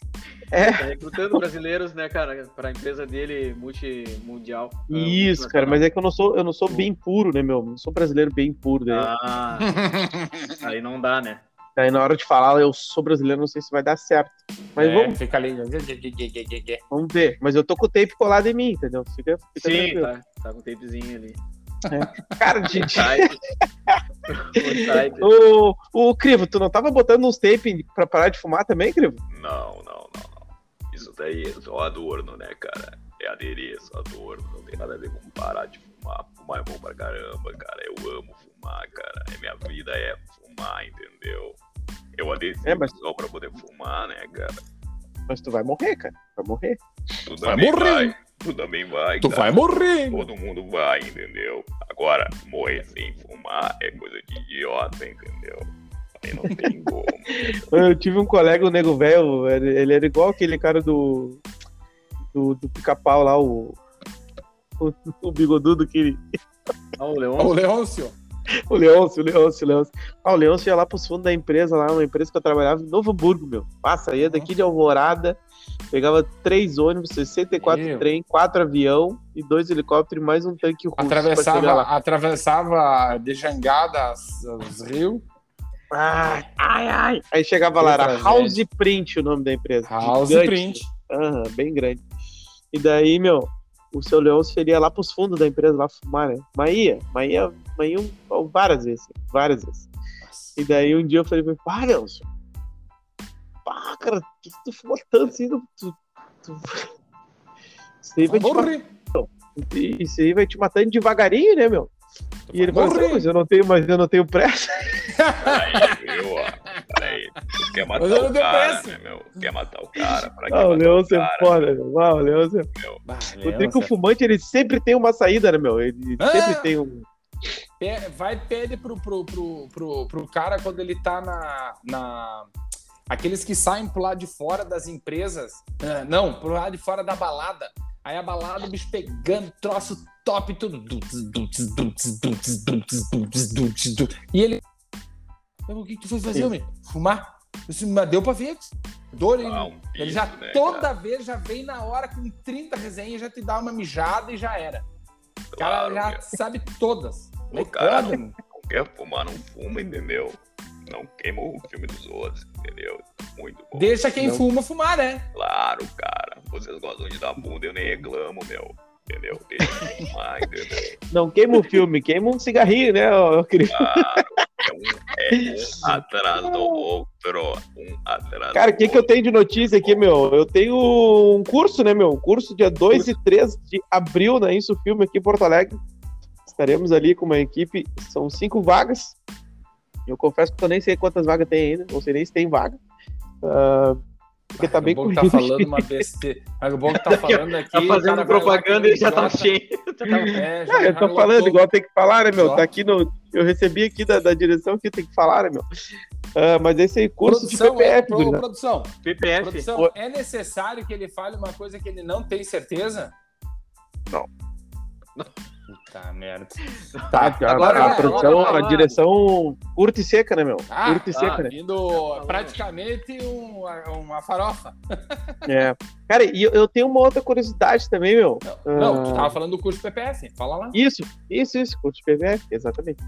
tá recrutando brasileiros, né, cara, pra empresa dele multimundial. isso, cara, mas é que eu não sou, eu não sou bem puro, né, meu? Não sou brasileiro bem puro, né? Ah, aí não dá, né? Aí na hora de falar, eu sou brasileiro, não sei se vai dar certo. Mas É, vamos, Fica ali. vamos ver. Mas eu tô com o tape colado em mim, entendeu? Fica, fica Sim, tranquilo. tá, tá com um tapezinho ali. Cara, de. O. Ô, ô, Crivo, tu não tava botando uns tape pra parar de fumar também, Crivo? Não, não, não, não. Isso daí é só adorno, né, cara? É adereço, adorno. Não tem nada a ver com parar de fumar. Fumar é bom pra caramba, cara. Eu amo fumar, cara. É minha vida é fumar, entendeu? Eu adesivo É, mas- só pra poder fumar, né, cara? Mas tu vai morrer, cara. Vai morrer. Tu Vai também morrer. vai. Tu também vai, Tu cara. vai morrer. Todo mundo vai, entendeu? Agora, morrer sem fumar é coisa de idiota, entendeu? Aí não tem como. Eu tive um colega, o nego velho, ele ele era igual aquele cara do. do, do pica-pau lá, o. O, o bigodudo que ele. Ah, o Leon. Ô, Leôncio. O Leôncio, o Leôncio, o Leôncio. Ah, o Leôncio ia lá pros fundos da empresa, lá, uma empresa que eu trabalhava em Novo Hamburgo, meu. Passa, ia daqui de Alvorada, pegava três ônibus, 64 Meu. trem, quatro avião e dois helicópteros e mais um tanque russo. Atravessava, atravessava de jangada os rios. Ai, ai, ai. Aí chegava lá, era. House Print o nome da empresa. House print. Aham, bem grande. E daí, meu, o seu Leôncio ele ia lá pros fundos da empresa lá fumar, né? Mas ia, mas ia, mas ia um- várias vezes, várias vezes. E daí um dia eu falei pra ele, pá, Leôncio, pá, cara, por que tu fuma tanto assim? Tu, tu, tu... Isso, aí vai te matar, isso aí vai te matando devagarinho, né, meu? E ele falou assim, mas eu não tenho, mas eu não tenho pressa. Peraí. Tu quer matar o cara, né, meu? Quer matar o cara? Pra que Ah, o matar Leôncio é foda, meu. Ah, o Leôncio é Bah, O Leôncio. fumante, ele sempre tem uma saída, né, meu? Ele Ah! sempre tem um. Vai pede pro, pro, pro, pro, pro cara quando ele tá na, na. Aqueles que saem pro lado de fora das empresas. ah, Não, pro lado de fora da balada. Aí a balada, o bicho pegando, troço top, tudo. E ele. "Mas O que que tu foi fazer, homem? Fumar? Disse, mas deu pra ver. Dor, ele, Ah, um ele já né, toda cara? vez já vem na hora com 30 resenhas, já te dá uma mijada e já era. O cara Claro, já meu. sabe todas. O Não cara pode, não-. Não quer fumar, não fuma, entendeu? Não queima o filme dos outros, entendeu? Muito bom. Deixa quem Não. fuma fumar, né? Claro, cara. Vocês gostam de dar bunda, eu nem reclamo, meu. Entendeu? Deixa eu fumar, entendeu? Não queima o filme, queima um cigarrinho, né, ô, querido? Claro. É um, é um atrás do outro. Um atrás Cara, o que, que eu tenho de notícia aqui, meu? Eu tenho um curso, né, meu? Curso dia 2 e 3 de abril na Isso Filme aqui em Porto Alegre. Estaremos ali com uma equipe, são cinco vagas. Eu confesso que eu nem sei quantas vagas tem ainda, não sei nem se tem vaga. Ah, porque tá bem o bom que corrido. tá falando uma besteira. Mas o bom que tá falando aqui. Tá fazendo propaganda e já tá cheio. É, já Ah, eu tô falando, todo. igual tem que falar, né, meu? Tá aqui no. Eu recebi aqui da, da direção que tem que falar, né, meu? Ah, mas esse aí, curso Produção, de é, PPF, pro- gurizada. produção, PPF. produção, é necessário que ele fale uma coisa que ele não tem certeza? Não. Puta merda. Tá, agora agora, a, vai, produção, a direção curta e seca, né, meu? Ah, curta e seca, né? vindo praticamente um- uma farofa. É. Cara, e eu, eu tenho uma outra curiosidade também, meu. Não, Ah. tu tava falando do curso PPF. Fala lá. Isso, isso, isso, curso PPF, exatamente.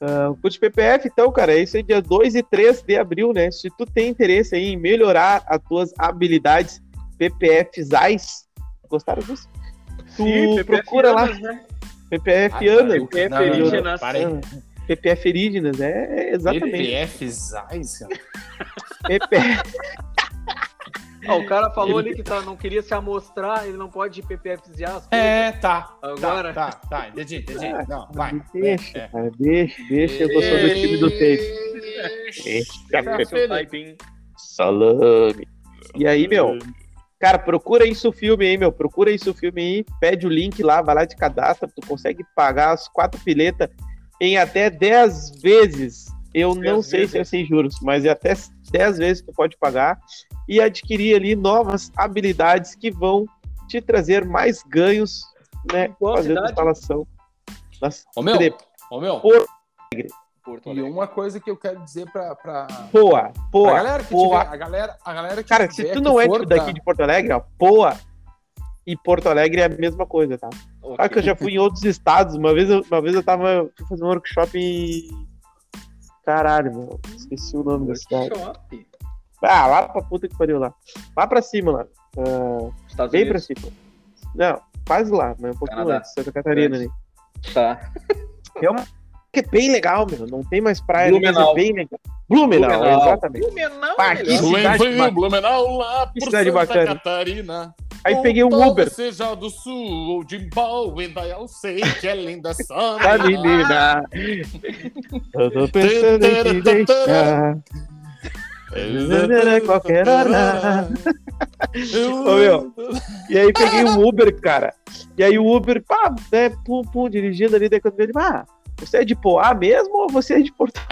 Ah, o curso PPF, então, cara, é isso aí, dia 2 e 3 de abril, né? Se tu tem interesse aí em melhorar as tuas habilidades PPFzais, gostaram disso? Tu Sim, procura lá, anos, né? PPF Ah, Ana, peraí, PPF não, não, não, Erígenas. PPF Erígenas, é, é exatamente. PPF Zais. PPF, Ah, o cara falou ali que tá, não queria se amostrar, ele não pode as coisas. É, tá. Agora? Tá, tá, tá. Entendi, entendi. Ah, Não, vai. deixa, É, é. cara, deixa, deixa, eu tô sobre o time do tape. Deixa, Deixa seu filho. typing. Salame. E aí, meu, cara, procura isso o filme aí, meu. Procura isso o filme aí, pede o link lá, vai lá de cadastro, tu consegue pagar as quatro piletas em até 10 vezes. Eu não Dez sei vezes. se é sem juros, mas é até 10 vezes tu pode pagar e adquirir ali novas habilidades que vão te trazer mais ganhos, né, Qual fazendo cidade? instalação. Das Ô, meu, ô, meu. Porto Porto E Alegre. uma coisa que eu quero dizer pra, pra, Poa, pra Poa. galera que Poa. tiver, a galera, a galera que Cara, se tiver tu que não é for tipo daqui da- de Porto Alegre, ó, Poa e Porto Alegre é a mesma coisa, tá? Claro que eu já fui em outros estados. Uma vez eu, uma vez eu tava fui fazer um workshop em. Caralho, meu. Esqueci o nome da cidade. Workshop. Ah, lá pra puta que pariu lá. Lá pra cima, lá. Estados bem pra Unidos. cima. Não, quase lá, mas um pouquinho Canadá. antes, Santa Catarina ali. Tá. É uma é bem legal, meu. Não tem mais praia, ali, mas é Blumenau. bem legal. Blumenau, Blumenau. exatamente. Blumenau, Pá, é que cidade Blumenau. Blumenau lá por cidade Santa bacana. Catarina. Aí peguei um Uber. Seja do sul ou de ainda eu sei que é linda. Tá menina. Eu tô pensando em te deixar. qualquer hora. Ô, meu. E aí peguei um Uber, cara. E aí o Uber, pá, né, pum, pum, dirigindo ali, daí quando ele, ah, você é de Poá mesmo ou você é de Porto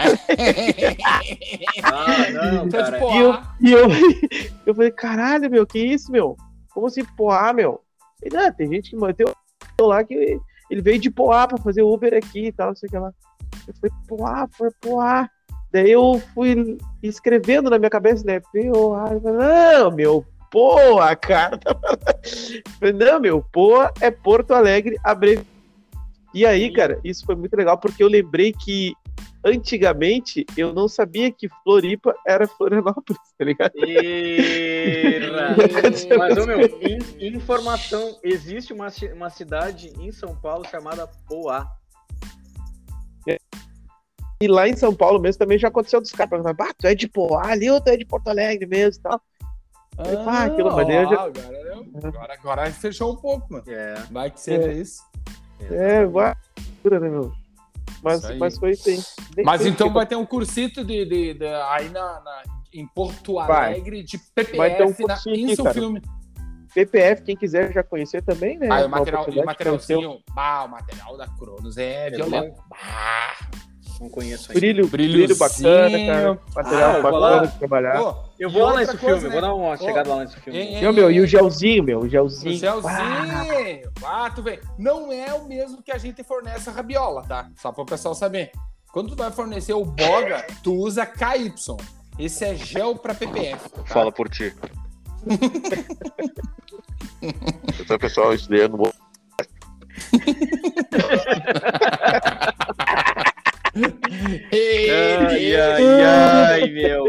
Ah, não, de cara. Poá. E eu, e eu, eu falei, caralho, meu, que isso, meu? Como assim Poá, meu? Ele, ah, tem gente que mantém o lá que ele veio de Poá pra fazer Uber aqui e tal, não sei o que lá. Eu falei, Poá, foi Poá. Daí eu fui escrevendo na minha cabeça, né? Poá. Não, meu, Poa, cara. Eu falei, Não, meu, Poa é Porto Alegre, abrevi. E aí, cara, isso foi muito legal porque eu lembrei que antigamente eu não sabia que Floripa era Florianópolis, tá ligado? Eira. aconteceu Mas, ô, meu, in- informação, existe uma, uma cidade em São Paulo chamada Poá. E lá em São Paulo mesmo também já aconteceu dos caras perguntando, ah, tu é de Poá ali ou tu é de Porto Alegre mesmo e tal. Ah, aquilo, daí eu já- ó, agora, eu- agora, agora fechou um pouco, mano. É. Vai que seja isso. É, vai, né, meu? Mas, Isso mas foi isso aí. Mas então porque- vai ter um cursito de, de- de- aí na, na- em Porto Vai. Alegre de PPF Vai ter um na cursinho aqui, Insul cara. Filme. PPF, quem quiser já conhecer também, né? Ah, o material, o materialzinho, bah, o material da Cronos é violento. Bah, Não conheço ainda. Brilho, brilho bacana, cara. Material Ah, eu vou bacana lá. de trabalhar. Ô, Eu vou lá nesse filme, né? vou dar uma Ô, chegada lá nesse filme. hein, hein, E, meu, e o gelzinho, meu, o O gelzinho. gelzinho. Ah, tu vê. Não é o mesmo que a gente fornece a rabiola, tá? Só para o pessoal saber. Quando tu vai fornecer o boga, tu usa KY. Esse é gel para PPF. tá? Fala por ti. então, pessoal, isso daí é no Ai, ai, ai, meu.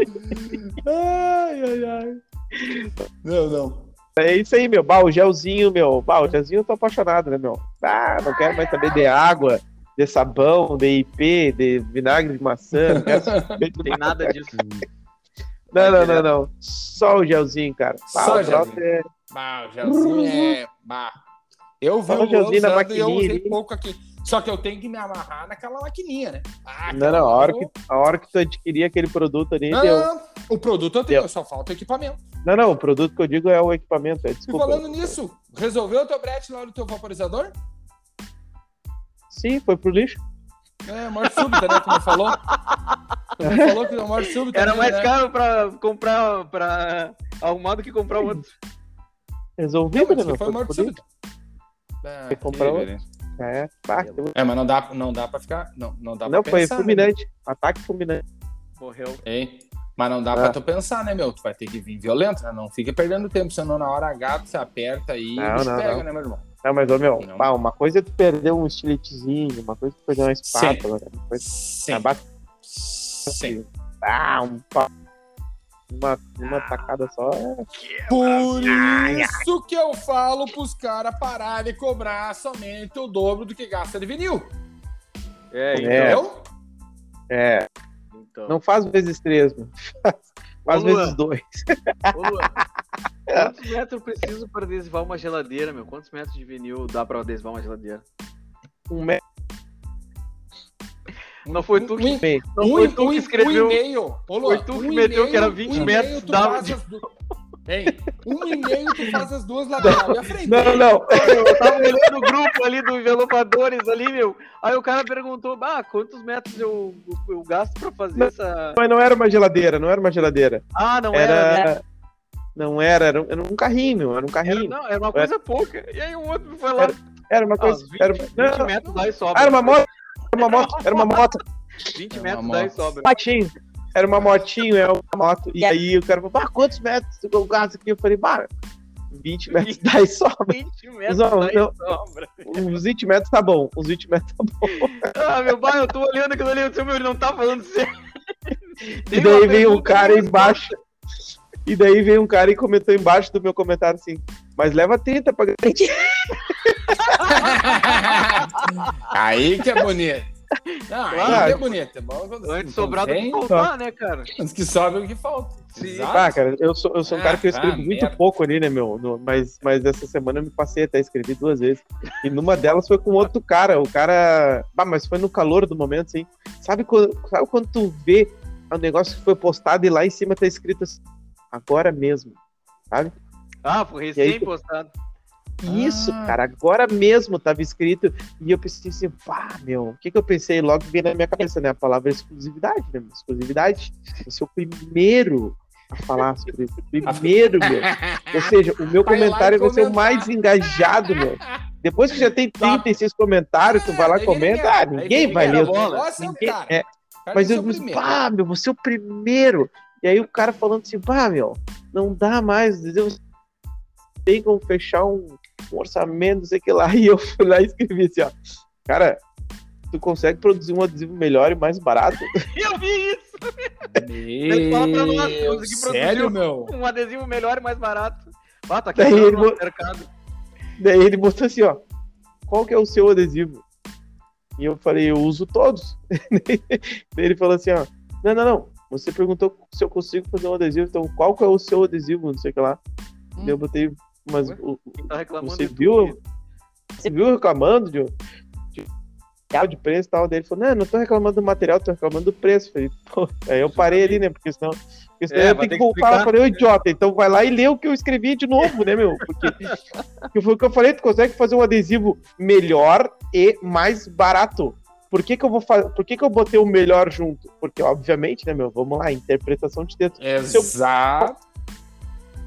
Ai, ai, ai. Não, não. É isso aí, meu. Bah, o gelzinho, meu. Bah, o gelzinho eu tô apaixonado, né, meu? Ah, não quero mais saber de água, de sabão, de IP, de vinagre de maçã. Não quero saber de Não tem nada disso. Não, não, não, não. Só o gelzinho, cara. Bah, Só o gelzinho. é- Bah, o gelzinho é. Bah. Eu vi Só o gelzinho na usando e eu maquininha usei pouco aqui. Só que eu tenho que me amarrar naquela maquininha, né? Ah, Não, não. A hora, que, a hora que tu adquirir aquele produto ali, Não, deu. não, não. O produto eu tenho, Deu. só falta o equipamento. Não, não. O produto que eu digo é o equipamento. É, E desculpa. falando nisso, resolveu o teu brete lá no teu vaporizador? Sim, foi pro lixo. É, morte súbita, né? Tu me falou. Tu me falou que deu morte súbita. Era mais né? caro pra comprar, pra arrumar do que comprar outro. Resolvido, Não, né, mas meu? foi Foi morte súbita. Ah, Tem que comprar outro. É, pá, É, mas não dá, não dá pra ficar. Não, não dá Não, pra foi pensar. né? fulminante. Ataque fulminante. Morreu. Hein? Mas não dá Ah. pra tu pensar, né, meu? Tu vai ter que vir violento, né? Não fica perdendo tempo, senão na hora H tu se aperta e Não, não, pega, não. né, meu irmão? Não, mas, ô, meu, Não. pá, uma coisa é tu perder um estiletezinho, uma coisa é tu perder uma espátula, né? Uma coisa Sim. é bate- Sim. ah, um pá, uma, uma tacada só. é- Por isso que eu falo pros caras pararem de cobrar somente o dobro do que gasta de vinil. É, então. É. Entendeu? É, então. não faz vezes três, meu. Faz Ô, Luan. vezes dois. Ô, Luan, quantos metros eu preciso para adesivar uma geladeira, meu? Quantos metros de vinil dá pra adesivar uma geladeira? Um metro Não foi tu que, e meio. não um, foi tu um, que escreveu. Um e-mail. Foi tu que um meteu que era e-mail, 20 um metros, Ei, um e-mail tu faz as duas laterais e a frente. Não, não. Eu tava olhando o grupo ali do envelopadores ali, meu. Aí o cara perguntou, ah, quantos metros eu, eu gasto pra fazer essa. Mas não era uma geladeira, não era uma geladeira. Ah, não era. Era. Não era, era um, era um carrinho, meu, era um Era, carrinho. não, era uma coisa pouca. E aí o outro foi lá. Era- Era uma ah, coisa. 20, Era, 20 não, metros dá e ah, sobra. era uma moto. Era uma moto. Era uma moto. 20 Era metros e moto. sobra. Motinho. Era uma motinho, é uma moto. E aí o cara falou, quantos metros eu gasto aqui? Eu falei, bah, 20 metros dá e sobra. 20 metros e não. sobra. Uns 20 metros tá bom. Uns 20 metros tá bom. Ah, meu pai, eu tô olhando aquilo ali, eu disse, meu, ele não tá falando sério. E daí veio um cara embaixo. E daí veio um cara e comentou embaixo do meu comentário assim, mas leva 30 pra garantir. Aí que é bonito. Não, aí Claro. que é bonito. É bom Antes quando sobrar do que faltar, né, cara? Antes que sobe o que falta. Sim. Ah, cara, eu sou, eu sou um cara que eu Ah, escrevo ah, muito merda. pouco ali, né, meu? No- mas, mas essa semana eu me passei até, escrevi duas vezes. E numa delas foi com outro cara. O cara. Ah, mas foi no calor do momento, assim. Sabe quando, sabe quando tu vê o negócio que foi postado e lá em cima tá escrito assim, agora mesmo. Ah, foi aí, recém-postado. Isso, Ah. cara, agora mesmo tava escrito. E eu pensei assim, pá, meu, o que que eu pensei? Logo veio na minha cabeça, né? A palavra exclusividade, né? Exclusividade. Você é o primeiro a falar sobre isso. Primeiro, meu. Ou seja, o meu Vai comentário vai ser o mais engajado, meu. Depois que já tem 36 comentários, tu vai lá e comenta. ninguém- Ah, ninguém vai ler. Ninguém- é, mas eu disse, primeiro. pá, meu, você é o primeiro. E aí o cara falando assim, pá, meu, não dá mais, Deus, tem como fechar um, um orçamento, não sei o que lá. E eu fui lá e escrevi assim, ó, cara, tu consegue produzir um adesivo melhor e mais barato? Eu vi isso! Ele fala pra nós, Meu, sério, meu? Um adesivo melhor e mais barato. Ah, tá Daí quebrando ele no bo- mercado. Daí ele botou assim, ó, qual que é o seu adesivo? E eu falei, eu uso todos. Daí ele falou assim, ó, não, não, não, você perguntou se eu consigo fazer um adesivo, então qual que é o seu adesivo, não sei o que lá. Hum. Daí eu botei, mas Ué? o, tá reclamando Você é viu? Você viu reclamando de, de, de preço e tal? Daí ele falou, não, não tô reclamando do material, tô reclamando do preço. Falei, pô, aí eu parei ali, né? Porque senão, porque senão É, eu tenho que voltar. Eu falei, ô idiota, então vai lá e lê o que eu escrevi de novo, né, meu? Porque que foi o que eu falei, tu consegue fazer um adesivo melhor e mais barato. Por que, que eu vou fazer? Por que, que eu botei o melhor junto? Porque, obviamente, né, meu? Vamos lá, interpretação de texto. Eu Exato.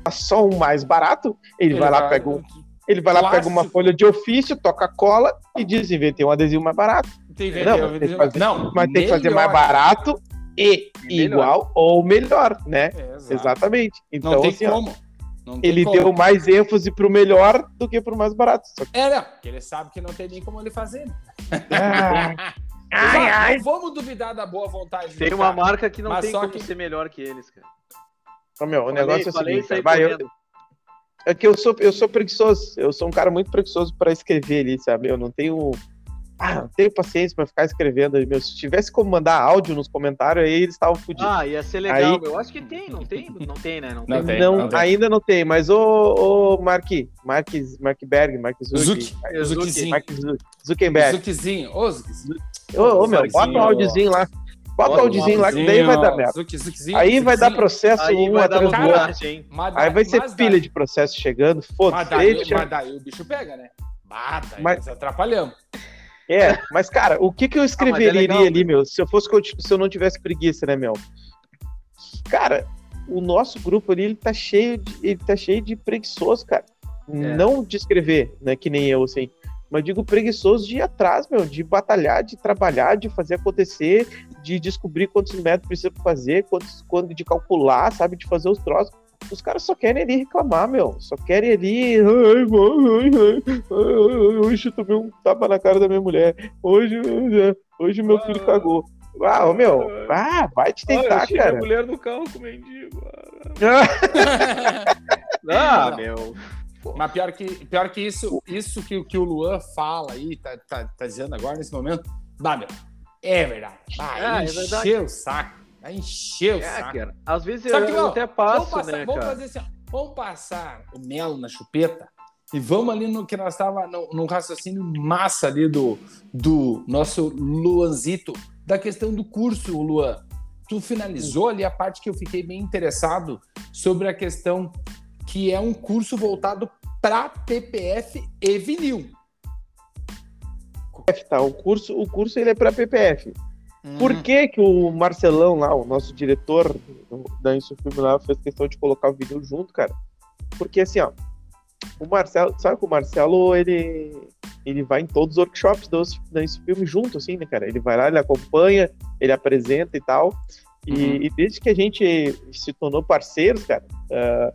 Botar só um mais barato, ele, vai lá, pega um. Ele vai lá, pega uma folha de ofício, toca cola e diz: inventei um adesivo mais barato. Tem Não, fazer- não, Mas tem que fazer mais barato e igual ou melhor, né? É. Exatamente. Então, Não tem assim, como. Não tem ele como. deu mais ênfase pro melhor do que pro mais barato. Só que, É, não, porque ele sabe que não tem nem como ele fazer. ah, Exato, Não vamos duvidar da boa vontade Tem uma cara. marca que não Mas tem como que- ser melhor que eles, cara. Ô, meu, o Falei- negócio é o seguinte, cara, vai, eu, é que eu sou, eu sou preguiçoso. Eu sou um cara muito preguiçoso pra escrever ali, sabe? Eu não tenho. Ah, não tenho paciência pra ficar escrevendo ali, meu. Se tivesse como mandar áudio nos comentários, aí eles estavam fodidos. Ah, ia ser legal. Aí- Eu acho que tem, não tem? Não tem, né? Não Não tem. tem. não, tem. ainda não tem, mas ô, ô Mark, Mark, Mark Berg, Mark Zuck, Zuki. Zukizinho. Mark Zu- Zuckerberg. Zukizinho. Ô, Zukizinho. Ô, ô, meu, bota um áudiozinho lá. Bota o Bota áudiozinho lá, que daí vai dar merda. Zuki, Zukizinho, Aí vai dar processo Aí um vai atrás do outro. hein? Mas Aí vai ser mas pilha daí- de processo chegando, Mas foda-se. já- mas daí o bicho pega, né? Mata, Mas- nós atrapalhamos. É, mas cara, o que que eu escreveria legal, ali, meu? Se eu fosse se eu não tivesse preguiça, né, meu? Cara, o nosso grupo ali, ele tá cheio de, ele tá cheio de preguiçoso, cara. Não de escrever, né, que nem eu, assim. Mas digo preguiçoso de ir atrás, meu, de batalhar, de trabalhar, de fazer acontecer, de descobrir quantos metros precisa fazer, quantos, quando de calcular, sabe, de fazer os troços. Os caras só querem ali reclamar, meu. Só querem ali. Ai, mãe, ai, ai, ai, hoje eu tomei um tapa na cara da minha mulher. Hoje, hoje meu filho cagou. Ah, meu. Ah, vai te tentar, cara. mulher no carro com o mendigo. Ah, Ah, meu. Mas pior que, pior que isso, isso que, que o Luan fala aí, tá, tá, tá dizendo agora nesse momento, bah, meu, é verdade. Ah, é encher verdade. o saco. Vai encher o É, saco. cara. Às vezes Só eu, que, eu ó, até vamos passo, passar, né, vamos cara? fazer assim, ó, vamos passar o mel na chupeta e vamos ali no que nós estava no, no raciocínio massa ali do, do nosso Luanzito, da questão do curso, Luan. Tu finalizou ali a parte que eu fiquei bem interessado sobre a questão que é um curso voltado para PPF e vinil. tá, o curso, o curso ele é para PPF. Uhum. Por que, que o Marcelão lá, o nosso diretor da Insufilme lá, fez questão de colocar o vinil junto, cara? Porque assim, ó, o Marcelo, sabe que o Marcelo, ele, ele vai em todos os workshops da Insufilme junto, assim, né, cara? Ele vai lá, ele acompanha, ele apresenta e tal. E, Uhum. e desde que a gente se tornou parceiros, cara, ah,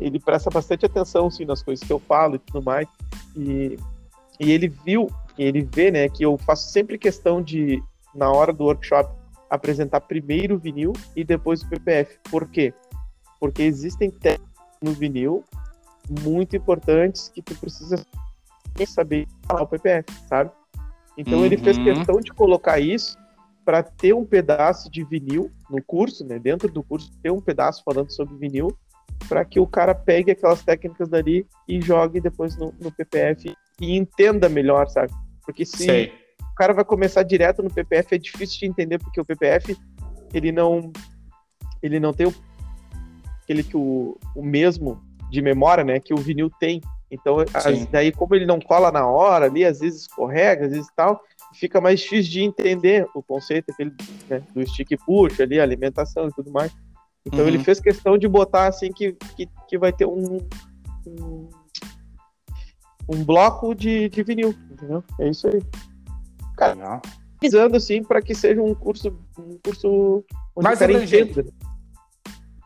ele presta bastante atenção, assim, nas coisas que eu falo e tudo mais. E, e ele viu, ele vê, né, que eu faço sempre questão de, na hora do workshop, apresentar primeiro o vinil e depois o PPF. Por quê? Porque existem técnicas no vinil muito importantes que tu precisa saber falar o PPF, sabe? Então ele fez Uhum. questão de colocar isso para ter um pedaço de vinil no curso, né? Dentro do curso, ter um pedaço falando sobre vinil, para que o cara pegue aquelas técnicas dali e jogue depois no, no PPF e entenda melhor, sabe? Porque se Sei. o cara vai começar direto no PPF, é difícil de entender, porque o PPF, ele não, ele não tem o, aquele que o, o mesmo de memória, né, que o vinil tem. Então, as- daí, como ele não cola na hora ali, às vezes escorrega, às vezes tal, fica mais difícil de entender o conceito aquele, né, do stick push ali, alimentação e tudo mais. Então, Uhum. ele fez questão de botar assim que, que, que vai ter um, um, um bloco de, de vinil, entendeu? É isso aí Legal. pesquisando assim para que seja um curso um curso onde Mais o cara entenda,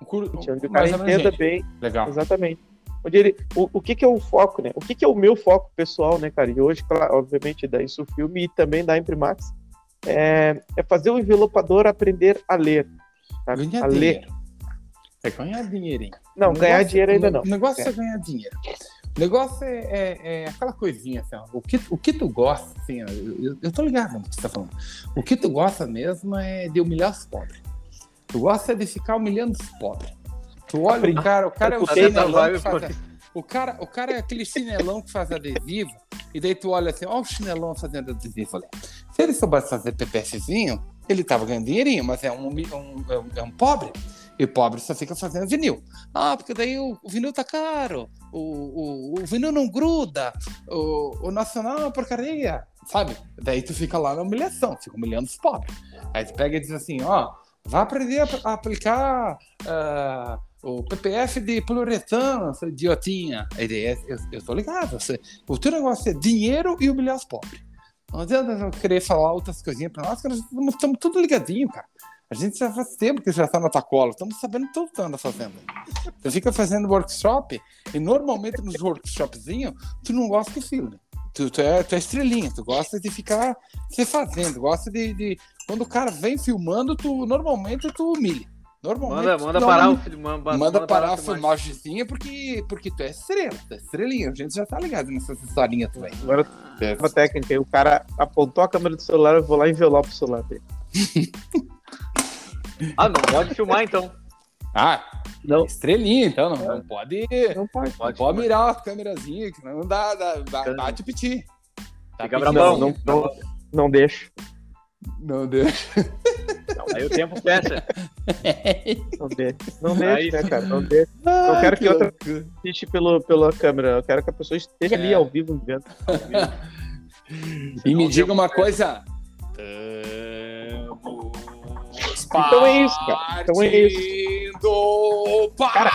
Um cur- onde o cara entenda bem, Legal. exatamente. Onde ele, o, o que que é o foco, né? O que que é o meu foco pessoal, né, cara? E hoje, claro, obviamente, da isso filme e também da Imprimax é, é fazer o envelopador aprender a ler? Ganhar a ler. É ganhar dinheirinho. Não, O ganhar negócio- dinheiro ainda não. O negócio é. É. ganhar dinheiro. O negócio é, é- é aquela coisinha, assim, ó, o, que, o que tu gosta, assim, ó, eu, eu- tô ligado no que tu tá falando. O que tu gosta mesmo é de humilhar os pobres. Tu gosta de ficar humilhando os pobres. Tu olha Aprendi. o cara, o cara é o chinelão que faz, o cara, o cara é aquele chinelão que faz adesivo, e daí tu olha assim, ó o chinelão fazendo adesivo ali. Se ele soubesse fazer PPFzinho, ele tava ganhando dinheirinho, mas é um, um- é um- é um pobre. E pobre só fica fazendo vinil. Ah, porque daí o, o vinil tá caro, o, o, o vinil não gruda, o, o nacional é uma porcaria. sabe? Daí tu fica lá na humilhação, fica humilhando os pobres. Aí tu pega e diz assim, ó, vai aprender a, a aplicar ah, o PPF de poliuretano, seu idiotinha. Aí daí, eu, eu tô ligado, você, o teu negócio é dinheiro e humilhar os pobres. Não adianta eu querer falar outras coisinhas pra nós, que nós estamos tudo ligadinho, cara. A gente já faz tempo que já tá na tua cola, estamos sabendo tudo que tu anda fazendo. Tu fica fazendo workshop, e normalmente nos workshopzinhos, tu não gosta de filme. Tu, tu, é, tu é estrelinha, tu gosta de ficar se fazendo, gosta de, de- Quando o cara vem filmando, tu normalmente tu humilha. Normalmente, Manda, manda parar o filme. Manda, Manda, parar a filmagem. filmagemzinha porque, porque tu é estrela, tu é estrelinha. A gente já tá ligado nessas historinhas também. Agora tem uma técnica aí, o cara apontou a câmera do celular, eu vou lá envelope o celular dele. Ah, não pode filmar então. Ah, Não. estrelinha, então não, não pode. Não pode. Não Pode, pode mirar a câmerazinha, que não dá, dá, dá bate o piti. Tá Fica brabão. Não, não, não, não deixa. Não deixa. Aí o tempo fecha. Não deixa. Não deixa, né, cara? Não deixa. Ai, quero que outra- loucura. Assiste pelo, pela câmera. Eu quero que a pessoa esteja ali É. ao vivo vendo. E me Não, diga uma coisa. Então é isso, cara. Então é isso. Para Cara.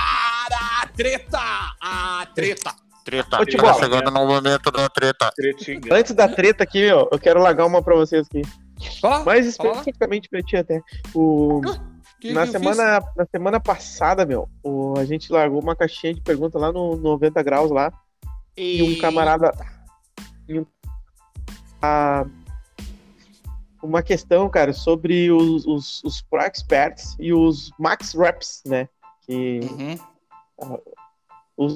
a treta! A treta! Treta. Ô, tá Tibola. chegando no momento da treta. Tretinga. Antes da treta aqui, meu, eu quero largar uma pra vocês aqui. Fala, Mais especificamente pra ti até. O, Que na, que semana, na semana passada, meu, o- a gente largou uma caixinha de pergunta lá no 90 graus lá. E um camarada. e um- a- uma questão, cara, sobre os, os, os Pro Experts e os Max Reps, né? Que? Uhum.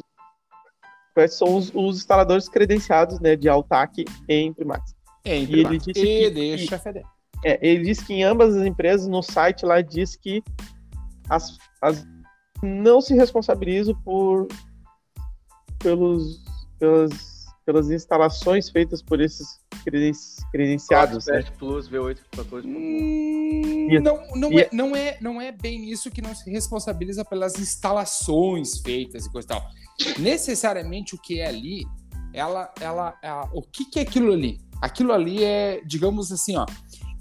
são os, os instaladores credenciados né, de Altac em Primax. Entre E ele disse E que- deixa feder. É, ele disse que em ambas as empresas, no site lá, diz que as, as não se responsabilizam por pelos, pelas, pelas instalações feitas por esses creden- credenciados. Né? Plus, V8, 14. Hum, não, não, e- é, não, é, não é bem isso que não se responsabiliza pelas instalações feitas e coisa e tal. Necessariamente o que é ali, ela, ela, ela- o que, que é aquilo ali? Aquilo ali é, digamos assim, ó,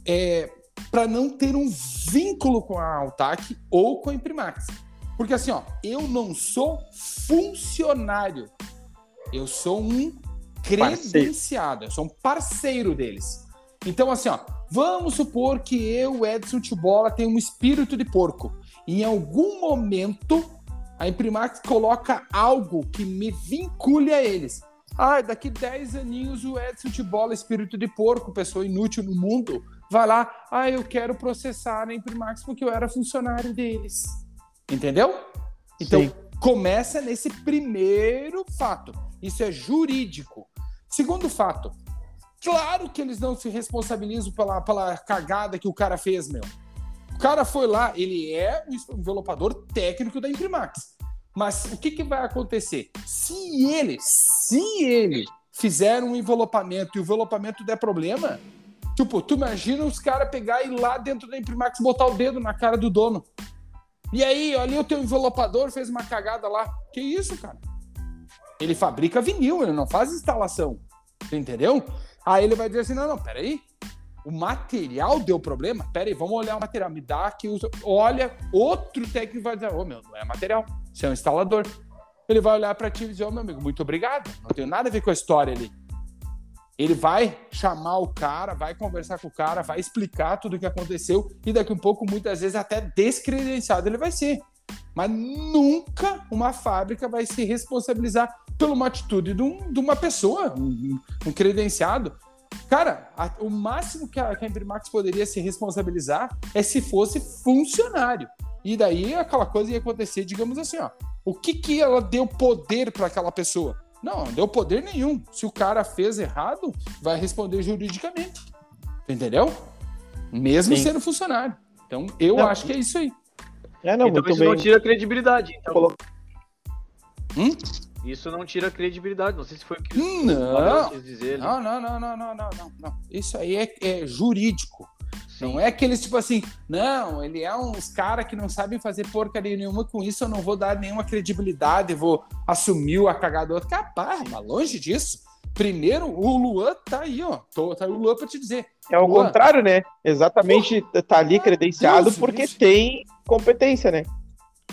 é para não ter um vínculo com a Altac ou com a Imprimax. Porque assim, ó, eu não sou funcionário, eu sou um credenciado, eu sou um parceiro deles. Então, assim, ó, vamos supor que eu, Edson Tibola, tenho um espírito de porco. Em algum momento, a Imprimax coloca algo que me vincule a eles. Ah, daqui 10 aninhos o Edson Tibola, espírito de porco, pessoa inútil no mundo, vai lá, ah, eu quero processar a Imprimax porque eu era funcionário deles. Entendeu? Então, Sim. começa nesse primeiro fato. Isso é jurídico. Segundo fato, claro que eles não se responsabilizam pela, pela cagada que o cara fez, meu. O cara foi lá, ele é o envelopador técnico da Imprimax. Mas o que, que vai acontecer? Se ele, se ele fizer um envelopamento e o envelopamento der problema, tipo, tu imagina os caras pegar e ir lá dentro da Imprimax botar o dedo na cara do dono. E aí, ali o teu envelopador fez uma cagada lá. Que isso, cara? Ele fabrica vinil, ele não faz instalação. Entendeu? Aí ele vai dizer assim: não, não, peraí. O material deu problema? Peraí, vamos olhar o material. Me dá aqui. Olha, outro técnico vai dizer: ô meu, não é material, você é um instalador. Ele vai olhar para ti e dizer: ô meu amigo, muito obrigado. Não tem nada a ver com a história ali. Ele vai chamar o cara, vai conversar com o cara, vai explicar tudo o que aconteceu e daqui a um pouco, muitas vezes, até descredenciado ele vai ser. Mas nunca uma fábrica vai se responsabilizar por uma atitude de, um- de uma pessoa, um, um credenciado. Cara, a- o máximo que a, que a Imprimax poderia se responsabilizar é se fosse funcionário. E daí aquela coisa ia acontecer, digamos assim, ó. O que que ela deu poder para aquela pessoa? Não, não deu poder nenhum. Se o cara fez errado, vai responder juridicamente. Entendeu? Mesmo Sim. sendo funcionário. Então, eu Não, acho que é isso aí. É, não, então muito isso bem. não tira credibilidade. Então. Hum? Isso não tira credibilidade. Não sei se foi o que o Não, quis dizer. não, não, não, não, não, não, não, não. Isso aí é, é jurídico. Sim. Não é aqueles tipo assim, não, ele é uns cara que não sabem fazer porcaria nenhuma com isso, eu não vou dar nenhuma credibilidade, vou assumir a cagada do outro. Capaz, mas longe disso. Primeiro, o Luan tá aí, ó. Tô, tá aí o Luan pra te dizer. É o Luan. contrário, né? Exatamente, tá ali credenciado Deus, porque Deus. tem competência, né?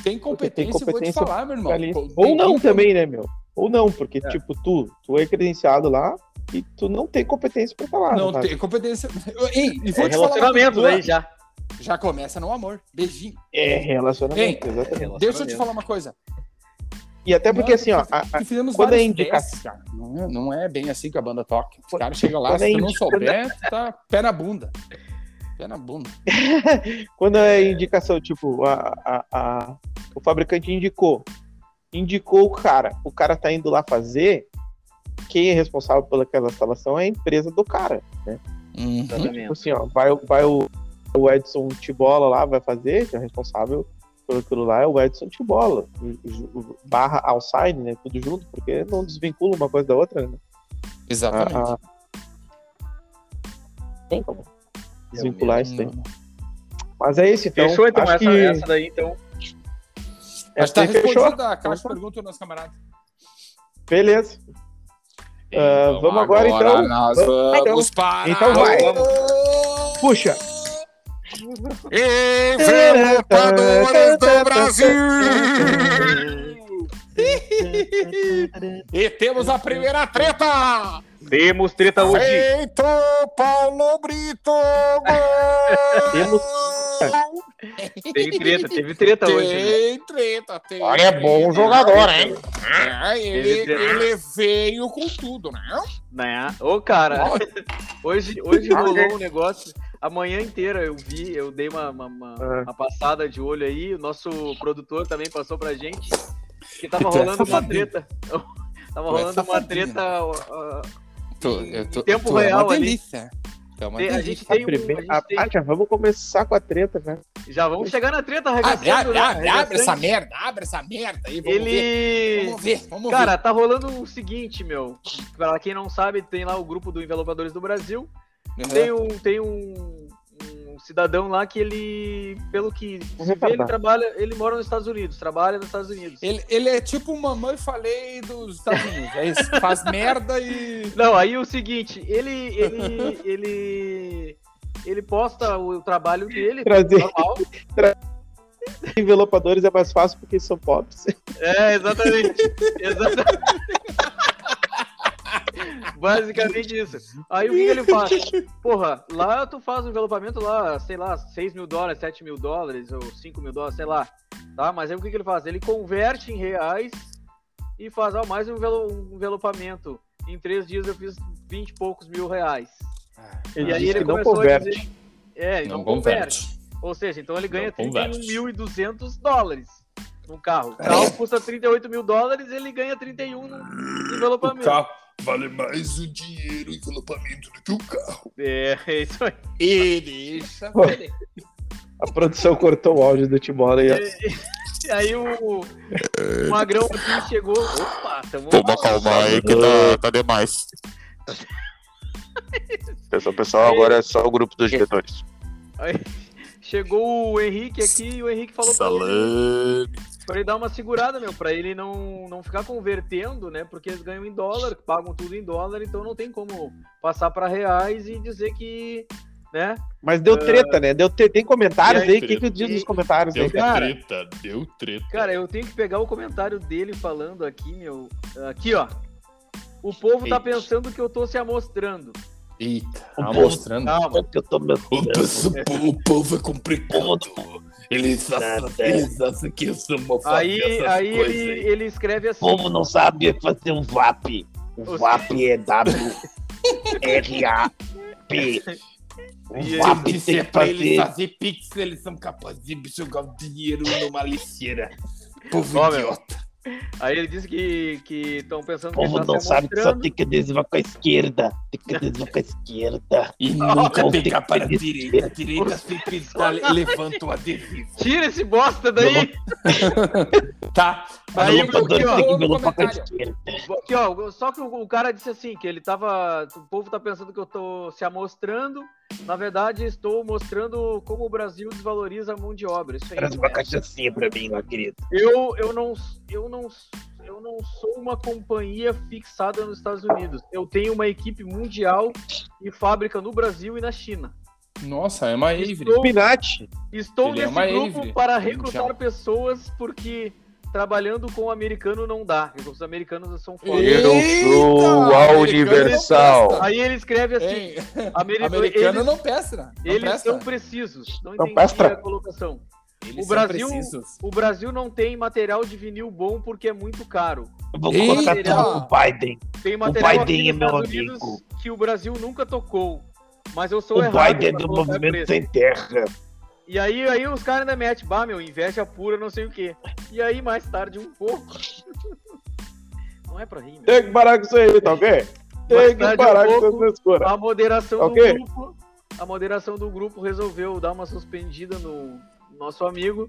Tem competência, eu vou te competência falar, meu irmão. Ou tem- não tem- também, né, meu? Ou não, porque, É. tipo, tu, tu é credenciado lá e tu não tem competência pra falar. Não caso. tem competência. Ei, e É vou te falar. uma relacionamento coisa, daí já. Já começa no amor. Beijinho. É relacionamento, Ei, exatamente. Deixa eu te falar uma coisa. E até porque, Nós assim, ó, a- a- quando é indicação- testes, cara. Não é, não é bem assim que a banda toca. Os caras chegam lá, se é tu não indi- souber, tá pé na bunda. Pé na bunda. quando é indicação, tipo, a, a- a- o fabricante indicou, indicou o cara, o cara tá indo lá fazer, quem é responsável pelaquela instalação é a empresa do cara. Uhum. Tipo Exatamente. assim, ó, vai, vai o, o Edson Tibola lá, vai fazer, que é responsável por aquilo lá, é o Edson Tibola. Barra Alsign, né? Tudo junto, porque não desvincula uma coisa da outra, né? Exatamente. A- a- Tem como desvincular isso. Não. Mas é isso, então. Fechou então acho essa, que essa daí, então. Mas tá aí fechou. respondida aquelas perguntas, nosso camarada. Beleza. Ah, vamos agora, então. Nós Vamos, vamos para. Então vai. Puxa. Envelopadores do Brasil! E temos a primeira treta! Temos treta hoje. Feito Paulo Brito! Temos- Teve treta, teve treta hoje. né? Tem treta, tem. Olha, é bom jogador, hein? É, ele, ele veio com tudo, né? Né? Ô, cara, hoje, hoje rolou um negócio. A manhã inteira eu vi, eu dei uma, uma, uma- Ah. uma passada de olho aí. O nosso produtor também passou pra gente. Que tava é rolando uma treta. Tava é rolando uma treta. ah, Tô, Em eu tô, tempo é real uma ali. Delícia. Tu é uma Tem- a gente A tem um. a gente ah, tem- ah, já vamos começar com a treta, né? Já vamos chegar na treta, Abre, arregaçando, abre, né? abre, abre essa merda, abre essa merda aí, vamos ver. Ele. Vamos ver, vamos Cara, tá rolando o seguinte, meu. Pra quem não sabe, tem lá o grupo do Envelopadores do Brasil. ver. Tem um, tem um, um cidadão lá que ele, pelo que se vê, ele trabalha, ele mora nos Estados Unidos, trabalha nos Estados Unidos. Ele, ele é tipo o mamãe falei dos Estados Unidos, é isso. Faz merda e. Não, aí o seguinte, ele, ele, ele, ele posta o trabalho dele, Trazer. normal. Envelopadores é mais fácil porque são pobres. É, exatamente. exatamente. Basicamente isso. Aí o que, que ele faz? Porra, lá tu faz um envelopamento lá, sei lá, 6 mil dólares, 7 mil dólares ou 5 mil dólares, sei lá. Tá? Mas aí o que, que ele faz? Ele converte em reais e faz ó, mais um envelo- um envelopamento. Em três dias eu fiz 20 e poucos mil reais. Ele e aí ele que não começou converte. a dizer. É, ele não, Não converte. converte. Ou seja, então ele ganha Não converte. 31.200 dólares num carro. O carro custa 38 mil dólares, ele ganha 31 no envelopamento. carro vale mais o dinheiro, o envelopamento do que o carro. É, é isso aí. E deixa. Pô. A produção cortou o áudio do aí. ó. E aí o, o Magrão aqui chegou. Opa, tamo. Vamos acalmar aí que tá, tá demais. Pessoal, pessoal, agora é só o grupo dos diretores. Aí chegou o Henrique aqui e o Henrique falou pra ele, Salame. Pra ele dar uma segurada, meu, pra ele não, não ficar convertendo, né? Porque eles ganham em dólar, pagam tudo em dólar, então não tem como passar pra reais e dizer que, né? Mas deu treta, né? Deu te- Tem comentários aí, aí? O que, que diz nos comentários aí? Deu Cara. treta, deu treta. Cara, eu tenho que pegar o comentário dele falando aqui, meu. Aqui, ó. O povo tá Eita. pensando que eu tô se amostrando. Eita, O tá povo- mostrando. Calma. Que eu tô me- o povo é complicado. Eles acham- eles acham que eu sou uma Aí, aí ele, ele escreve assim. O povo não sabe fazer um VAP. O VAP é W-R-A-P. O E VAP Se tem disser que pra eles fazer. fazer pix, eles são capazes de jogar o dinheiro numa lixeira. Povo Ó, meu, idiota. Aí ele disse que estão pensando O que ele povo tá não sabe que só tem que desviar com a esquerda. Tem que desviar com a esquerda. E nunca pegar tem para a direita. A direita sempre levanta o adesivo. Tira esse bosta daí! Tá. Aí, aqui, ó, tem que no envelopar com a comentário. esquerda. Aqui, ó, só que o, o cara disse assim, que ele tava. O povo tá pensando que eu tô se amostrando. Na verdade, estou mostrando como o Brasil desvaloriza a mão de obra. Isso aí. Traz uma é. cachaçinha pra mim lá, querido. Eu, eu não. Eu não. eu não sou uma companhia fixada nos Estados Unidos. Eu tenho uma equipe mundial e fábrica no Brasil e na China. Nossa, é uma Avery. Estou, estou Ele é nesse uma grupo Avery para recrutar mundial. pessoas porque trabalhando com o americano não dá. porque Os americanos são foda. Eu Eita, sou a Universal. Aí ele escreve assim? Ameri- Americano eles, não. Não eles presta. são precisos. Não Não entendi a colocação. Eles o Brasil-. O Brasil não tem material de vinil bom porque é muito caro. Eu vou contar tudo com o Biden. Tem material Biden aqui é meu amigo. Que o Brasil nunca tocou. Mas eu sou O errado Biden é pra do colocar movimento preço. sem terra. E aí, aí os caras ainda metem, bah, meu, inveja pura, não sei o quê. E aí, mais tarde, um pouco. Não é pra rir, meu. Tem que parar com isso aí, tá ok? Tem que parar um com pouco. essa frescura. A moderação Ok. do grupo. A moderação do grupo resolveu dar uma suspendida no nosso amigo,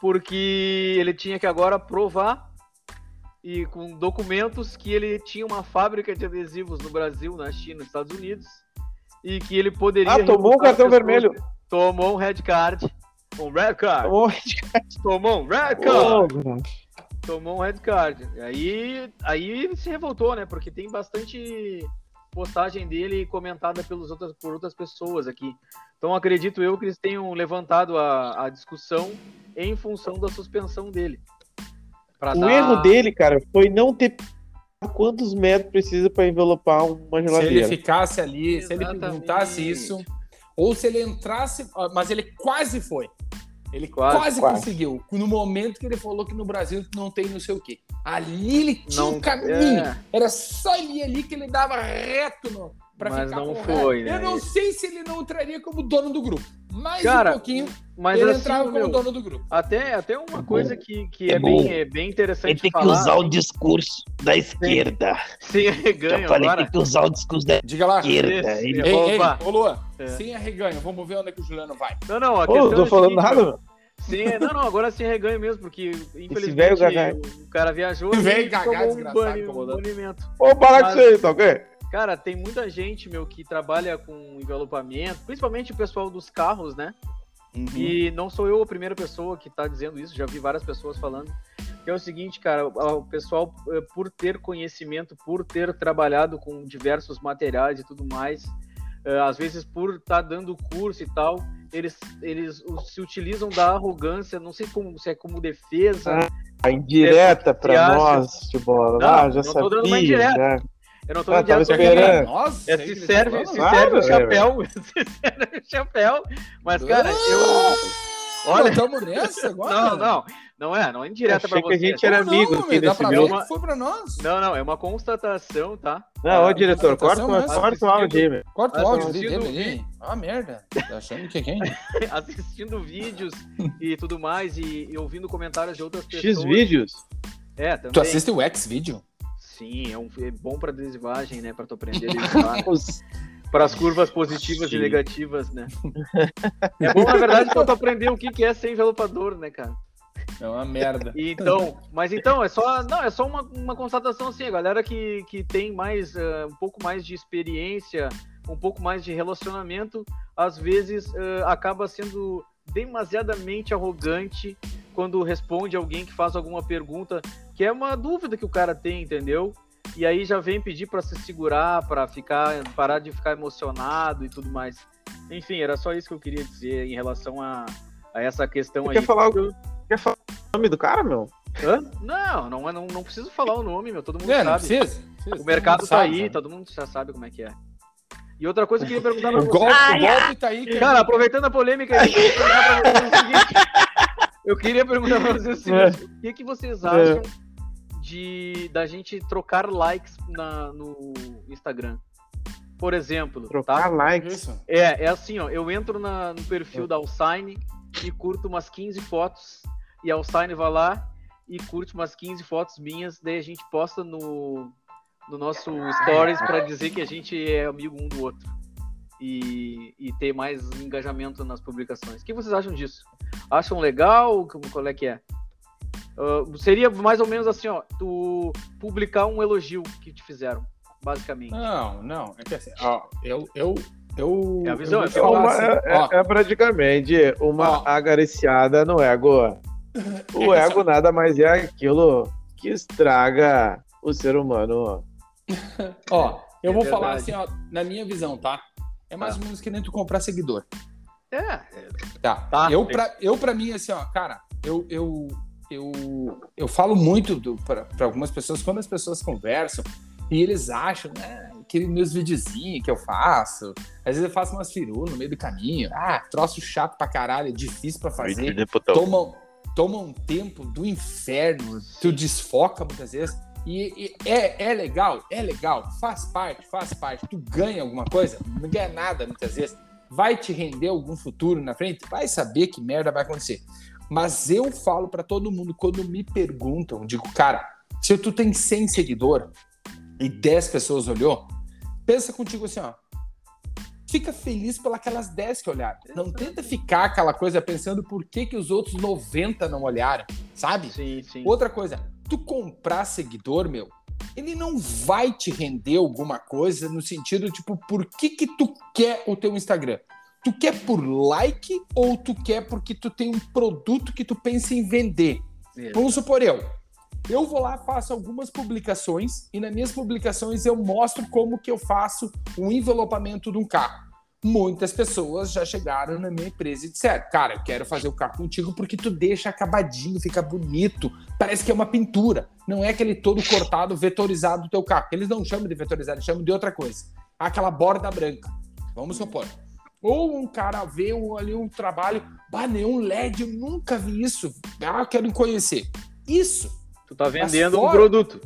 porque ele tinha que agora provar e com documentos que ele tinha uma fábrica de adesivos no Brasil, na China, nos Estados Unidos, e que ele poderia. Ah, tomou um recrutar cartão vermelho. Tomou um red card. Um red card. Tomou- Tomou um red card. Ô, Tomou um red card. E aí, aí ele se revoltou, né? Porque tem bastante postagem dele comentada pelos outras, por outras pessoas aqui. Então acredito eu que eles tenham levantado a, a discussão em função da suspensão dele. Pra O dar- erro dele, cara, foi não ter quantos metros precisa pra envelopar uma Se ele geladeira. ficasse ali, se ele Exatamente. perguntasse isso, ou se ele entrasse, mas ele quase foi. Ele Quase, quase, quase. conseguiu. No momento que ele falou que no Brasil não tem não sei o quê. Ali ele tinha Não, um caminho. é, Era só ele ali que ele dava reto no, pra Mas ficar não com o foi, né? Eu não sei se ele não entraria como dono do grupo. Mais Cara, um pouquinho, mas ele assim, entrava como meu, dono do grupo. até, até uma coisa que, que É é, bem, é bem Ele interessante tem que falar. usar o discurso da esquerda. Sem Já reganho falei, agora. tem que usar o discurso da Diga lá. esquerda. Esse- Ele- Ei, ei, Opa. ô Luan, É. sem arreganho, vamos ver onde é que o Juliano vai. Não, não, a Ô, questão não tô é falando seguinte, nada. Sim, não, não, agora sem reganho mesmo, porque infelizmente o cara viajou e gagá, tomou um desgraçado, bani- um incomodando. banimento. Vamos parar com isso aí, tá ok? Cara, tem muita gente, meu, que trabalha com envelopamento, principalmente o pessoal dos carros, né? Uhum. E não sou eu a primeira pessoa que tá dizendo isso, já vi várias pessoas falando. Que é o seguinte, cara, o pessoal, eh, por ter conhecimento, por ter trabalhado com diversos materiais e tudo mais, eh, às vezes por estar dando curso e tal, eles, eles se utilizam da arrogância, não sei como, se é como defesa. A indireta acha? nós, de bola. Não, ah, já não tô dando uma sabia. indireta. já. Eu não tô Ah, é esperando. Nossa, É, se serve, tá se serve o chapéu, se serve o chapéu. Mas, cara, eu. Olha, Estamos nessa agora? não, não, não é, não é indireta pra Achei que você. a gente era Como amigo não, aqui pra grupo. que foi pra nós. Não, não, é uma constatação, tá? Não, ô Ah, diretor, corta, o- mas- corta o áudio aí, meu. Corta o Mas áudio dele ali. Ah, merda. Tá achando que é quem? Assistindo vídeos e tudo mais, e, e ouvindo comentários de outras pessoas. X vídeos. É, também. Tu assiste o X-Video? Sim, é, um, é bom pra adesivagem, né? Pra tu aprender para as curvas positivas Sim. e negativas, né? É bom, na verdade, pra tu aprender o que que é ser envelopador, né, cara? É uma merda. E Então, mas então, é só, não, é só uma, uma constatação assim, a galera que, que tem mais, eh, um pouco mais de experiência, um pouco mais de relacionamento, às vezes eh, acaba sendo demasiadamente arrogante quando responde alguém que faz alguma pergunta, que é uma dúvida que o cara tem, entendeu? E aí já vem pedir para se segurar, para ficar, parar de ficar emocionado e tudo mais. Enfim, era só isso que eu queria dizer em relação a, a essa questão Você aí. quer falar, o- quer falar o nome do cara, meu? Hã? Não, não, é- não, não preciso falar o nome, meu. Todo mundo É, não sabe. precisa. precisa. O mercado tá mundo aí, sabe, né? todo mundo já sabe como é que é. E outra coisa que eu queria perguntar pra O vocês. golpe, o golpe tá aí. Cara, aproveitando a polêmica, eu queria perguntar pra vocês o seguinte. Eu queria perguntar pra vocês o seguinte: o que, que vocês acham de da gente trocar likes na, no Instagram? Por exemplo, Trocar tá? likes. É, é assim, ó. Eu entro na- no perfil da Alsign e curto umas 15 fotos. E a Alsign vai lá e curte umas 15 fotos minhas. Daí a gente posta no, no nosso Stories pra dizer que a gente é amigo um do outro. E, e ter mais engajamento nas publicações. O que vocês acham disso? Acham legal? Como- Qual é que é? Ah, seria mais ou menos assim, ó. Tu publicar um elogio que te fizeram, basicamente. Não, não. É que assim, ó, eu, eu, eu. É a visão, eu é falar Uma- assim, é, é- é praticamente uma Ó. agariciada no ego. O É ego nada mais é aquilo que estraga o ser humano. Ó, eu É vou falar verdade. assim, ó, na minha visão, tá? É mais ou menos que nem tu comprar seguidor. É, Tá. Tá. eu, pra, eu, pra mim, assim, ó, cara, eu, eu, eu, eu falo muito do, pra, pra algumas pessoas, quando as pessoas conversam, e eles acham, né, aqueles meus videozinhos que eu faço, às vezes eu faço umas firulas no meio do caminho, ah, troço chato pra caralho, difícil pra fazer, Deputão. toma, toma um tempo do inferno, tu desfoca muitas vezes. E, e é, é legal, é legal, faz parte, faz parte. Tu ganha alguma coisa, não ganha nada muitas vezes. Vai te render algum futuro na frente? Vai saber que merda vai acontecer. Mas eu falo pra todo mundo, quando me perguntam, digo, cara, se tu tem 100 seguidor e 10 pessoas olhou, pensa contigo assim, ó. Fica feliz pelas 10 que olharam. Não tenta ficar aquela coisa pensando por que, que os outros 90 não olharam, sabe? sim, sim. Outra coisa, tu comprar seguidor, meu, ele não vai te render alguma coisa no sentido, tipo, por que que tu quer o teu Instagram? Tu quer por like ou tu quer porque tu tem um produto que tu pensa em vender? Vamos supor eu. Eu vou lá, faço algumas publicações e nas minhas publicações eu mostro como que eu faço o envelopamento de um carro. Muitas pessoas já chegaram na minha empresa e disseram: Cara, eu quero fazer o carro contigo porque tu deixa acabadinho, fica bonito, parece que é uma pintura. Não é aquele todo cortado, vetorizado do teu carro. Eles não chamam de vetorizado, eles chamam de outra coisa. Aquela borda branca. Vamos supor. Ou um cara vê um- ali um trabalho, bah, nenhum LED, eu nunca vi isso. Ah, eu quero conhecer. Isso Tu tá vendendo um fora- produto.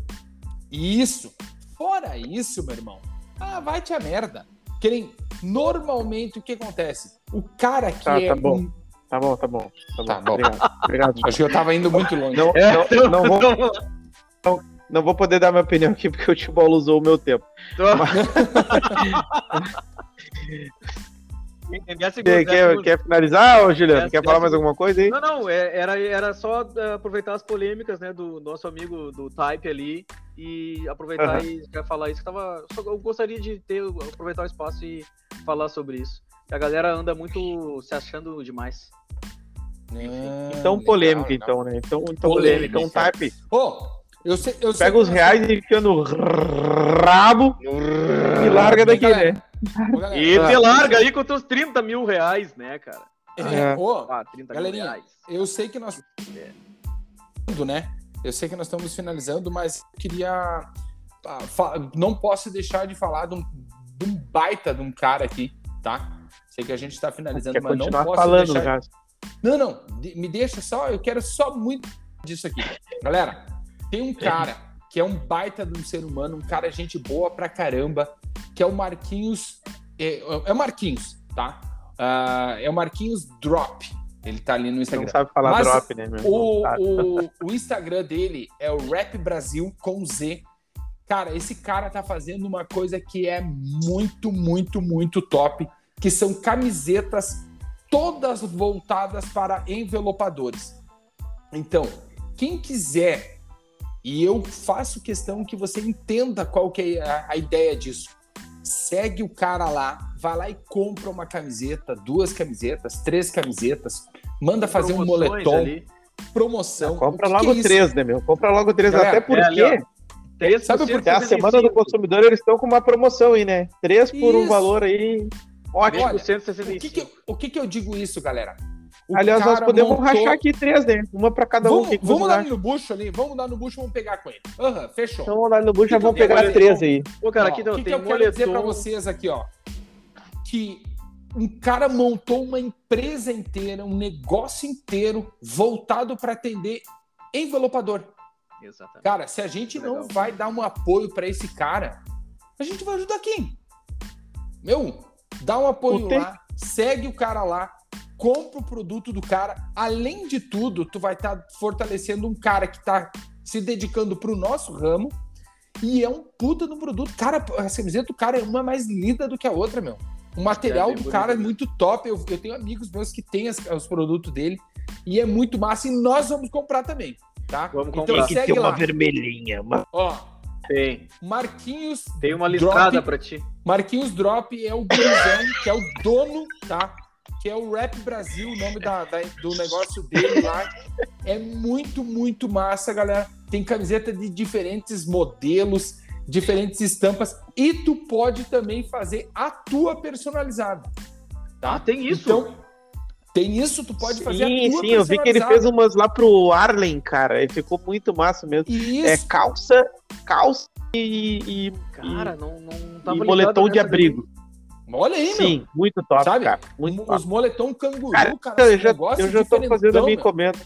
isso. Fora isso, meu irmão, ah, vai te a merda. Que nem, normalmente o que acontece? O cara que Tá, é. tá bom. um- Tá bom, tá bom. Tá bom. Tá bom. Obrigado. Obrigado. Acho que eu tava indo muito longe. Não, É, não, não, vou, não, não vou poder dar minha opinião aqui porque o Tibolo usou o meu tempo. Quer, quer, quer finalizar, ô Juliano? Quer falar mais alguma coisa aí? Não, não, é- era, era só eh, aproveitar as polêmicas, né, do nosso amigo do Type ali e aproveitar Aham. e quer falar isso que tava. Só, eu gostaria de ter, aproveitar o espaço e falar sobre isso. A galera anda muito se achando demais. Então, legal, polêmica, legal. então, né? Então, então Polêmica. Então, type. Ô, eu sei, eu sei Pega que os reais e enfia no rabo e larga daqui, Galera, né? E te larga aí com teus 30 mil reais, né, cara? é, ô, Ah, 30 Galerinha, mil reais. eu sei que nós. né? Eu sei que nós estamos finalizando, mas eu queria. ah, Não posso deixar de falar de um, de um baita de um cara aqui, tá? Sei que a gente está finalizando, Quer mas não posso falando, deixar. já. Não, não, me deixa só, eu quero só muito disso aqui. Galera, tem um cara que é um baita de um ser humano, um cara gente boa pra caramba, que é o Marquinhos. É, é o Marquinhos, tá? Ah, é o Marquinhos Drop. Ele tá ali no Não Instagram. sabe falar Mas drop, né, meu? O, Não o, o Instagram dele é o Rap Brasil com Z. Cara, esse cara tá fazendo uma coisa que é muito, muito, muito top, que são camisetas todas voltadas para envelopadores. Então, quem quiser, e eu faço questão que você entenda qual que é a, a ideia disso. Segue o cara lá, vai lá e compra uma camiseta, duas camisetas, três camisetas, manda fazer um moletom, ali. promoção. Compra O que logo é isso? três, né, meu? Compra logo três. Galera, Até porque é ali, ó. 3% Sabe por a semana do consumidor, eles estão com uma promoção aí, né? Três por um Isso. valor aí. Ótimo. Olha, O que, 165. que, o que que eu digo isso, galera? O Aliás, nós podemos montou- rachar aqui três, né? Uma pra cada um. Vamos, O que que vamos dar no bucho ali, vamos dar no bucho, vamos pegar com ele. Aham, fechou. Então vamos lá no bucho, já que vamos pegar quero três aí. Pô, cara, Ó, aqui não, o que, que tem eu quero dizer pra moletom. vocês aqui, ó? Que um cara montou uma empresa inteira, um negócio inteiro voltado para atender envelopador. Exatamente. Cara, se a gente não Legal. vai dar um apoio para esse cara, a gente vai ajudar quem? Meu, dá um apoio O lá, segue o cara lá, compra o produto do cara. Além de tudo, tu vai estar fortalecendo um cara que tá se dedicando pro nosso ramo e é um puta no produto. Cara, a camiseta do cara é uma mais linda do que a outra, meu. O material É, do cara é bonito muito top. Eu, eu tenho amigos meus que têm as- os produtos dele e é muito massa. E nós vamos comprar também, tá? Vamos então comprar. Tem que ter uma lá. vermelhinha. Uma... Ó, Tem. Marquinhos Tem uma listada Drop. pra ti. Marquinhos Drop é o gurizão, que é o dono, tá? Que é o Rap Brasil, o nome da, da- do negócio dele lá. é muito, muito massa, galera. Tem camiseta de diferentes modelos, diferentes estampas e tu pode também fazer a tua personalizada. Tá? Ah, tem isso? Então, tem isso, tu pode fazer sim, a tua sim, eu vi que ele fez umas lá pro Arlen, cara. E ficou muito massa mesmo. Isso. É calça, calça e, e, Cara, não, não e tava ligado moletom de abrigo. Olha aí, Sim, muito top, Sabe? cara. meu. Muito top. Os moletom canguru, Cara, cara. eu já, eu já tô fazendo a minha meu. encomenda.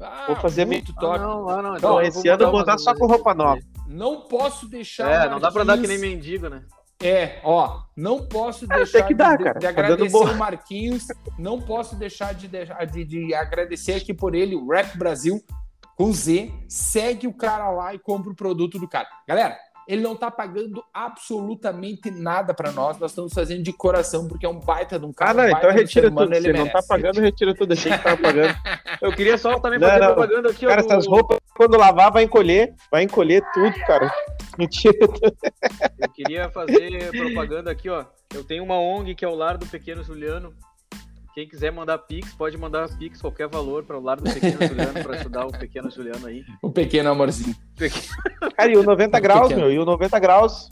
Ah, Vou fazer muito Ah, top. não, ah, não. Então eu esse ano eu vou botar dar só com roupa nova. Não posso deixar. É, não dá pra dar que nem mendigo, né? É, ó, não posso É, deixar que dá, de, cara. de Tá dando agradecer boa. o Marquinhos, não posso deixar de, de, de agradecer aqui por ele, o Rap Brasil, com Z, segue o cara lá e compra o produto do cara. Galera, ele não tá pagando absolutamente nada pra nós, nós estamos fazendo de coração, porque é um baita de um cara, Ah, não, um então retira humano, tudo. Se ele não tá merece. pagando, retira tudo. Achei que tava pagando. Eu queria só também Não, fazer não. propaganda aqui, ó. Cara, do- essas roupas, quando lavar, vai encolher. Vai encolher tudo, cara. Mentira. Eu queria fazer propaganda aqui, ó. Eu tenho uma ONG que é o Lar do Pequeno Juliano. Quem quiser mandar Pix, pode mandar Pix, qualquer valor para o Lar do Pequeno Juliano, para ajudar o Pequeno Juliano aí. O pequeno amorzinho. Cara, e o 90 graus, pequeno. meu. E o 90 graus.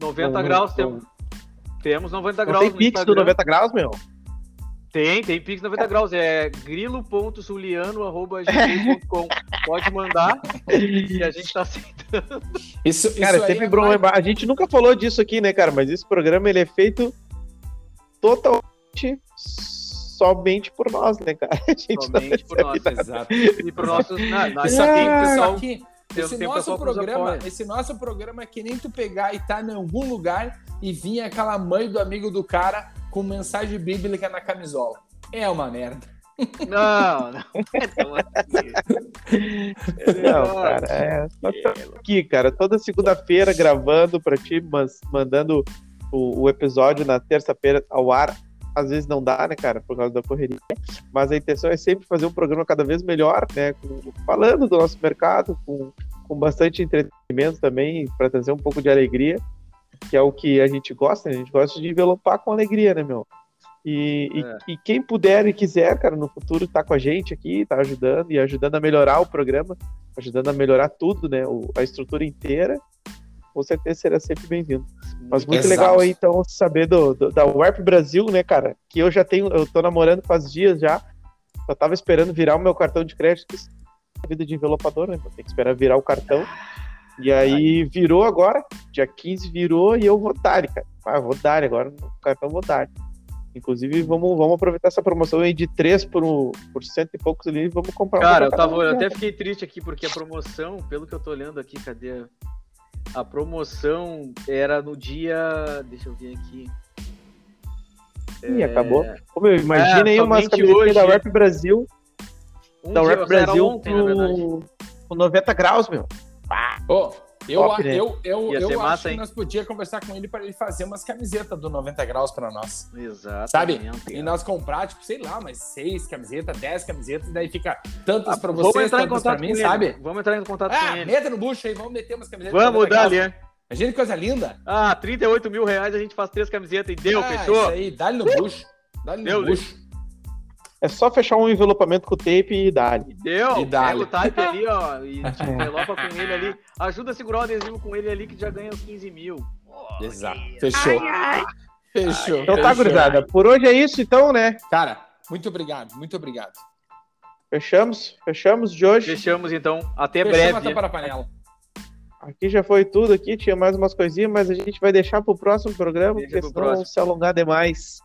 90 Não, graus, temos, temos 90 Não graus tem no pix do Instagram. 90 graus, meu? Tem, tem Pix 90 graus. É grilo.juliano.gmail.com. Pode mandar e a gente tá aceitando. Isso, Cara, isso sempre é bom lembrar. A gente nunca falou disso aqui, né, cara? Mas esse programa ele é feito totalmente somente por nós, né, cara? A gente Somente por nós. Exato. E pro nossos. Aqui, tem isso pessoal. aqui, esse nosso programa, esse nosso programa é que nem tu pegar e tá em algum lugar e vir aquela mãe do amigo do cara com mensagem bíblica na camisola. É uma merda. Não, não é tão assim. Não, cara, é. Só tô aqui, cara, toda segunda-feira gravando pra ti, mas mandando o, o episódio na terça-feira ao ar. Às vezes não dá, né, cara, por causa da correria. Mas a intenção é sempre fazer um programa cada vez melhor, né? com- falando do nosso mercado, com, com bastante entretenimento também, para trazer um pouco de alegria, que é o que a gente gosta, né? A gente gosta de envelopar com alegria, né, meu? E, e- É. e quem puder e quiser, cara, no futuro tá com a gente aqui, tá ajudando e ajudando a melhorar o programa, ajudando a melhorar tudo, né? o- a estrutura inteira, com certeza será sempre bem-vindo. Mas muito Exato. legal aí, então, saber do, do- da Warp Brasil, né, cara? Que eu já tenho, eu tô namorando faz dias já. Só tava esperando virar o meu cartão de crédito. é Vida de envelopador, né? Vou ter que esperar virar o cartão. E aí virou agora, dia 15 virou e eu vou dar, cara. Ah, vou dar agora, o cartão vou dar. Inclusive, vamos, vamos aproveitar essa promoção aí de 3 por, por cento e poucos ali e vamos comprar Cara, eu, tava, eu até fiquei triste aqui, porque a promoção, pelo que eu tô olhando aqui, cadê? A promoção era no dia. Deixa eu ver aqui. Ih, acabou. Ô, meu, imagina É, aí umas camisetas da hoje. Warp Brasil Um da era Brasil ontem, na verdade. pro, pro 90 graus, meu. Ô, eu, Top, né? eu, eu, Ia eu ser acho massa, que hein? nós podíamos conversar com ele para ele fazer umas camisetas do 90 graus para nós. Exato. Sabe? E nós comprar, tipo, sei lá, umas seis camisetas, dez camisetas, e daí fica tantas para Ah, Vamos vocês, entrar em tantas para contato mim, com sabe? Vamos entrar em contato com Ah, ele. meta no bucho aí, vamos meter umas camisetas. Vamos 90 dar ali. Imagina que coisa linda. Ah, 38 mil reais a gente faz três camisetas e deu, ah, fechou? Isso aí, dá-lhe no bucho. Dá-lhe no bucho. É só fechar um envelopamento com tape e dar. E deu, E pega dá-lhe. o type ali, ó, e te envelopa com ele ali. Ajuda a segurar o adesivo com ele ali que já ganha os 15 mil. Exato. Fechou. Fechou. Então tá, fechou. gurizada. Por hoje é isso, então, né? Cara, muito obrigado, muito obrigado. Fechamos, fechamos de hoje. Fechamos então, até Fechamos a breve. tampa da panela. Aqui já foi tudo aqui, tinha mais umas coisinhas, mas a gente vai deixar pro próximo programa, Deixa porque senão próximo. se alongar demais.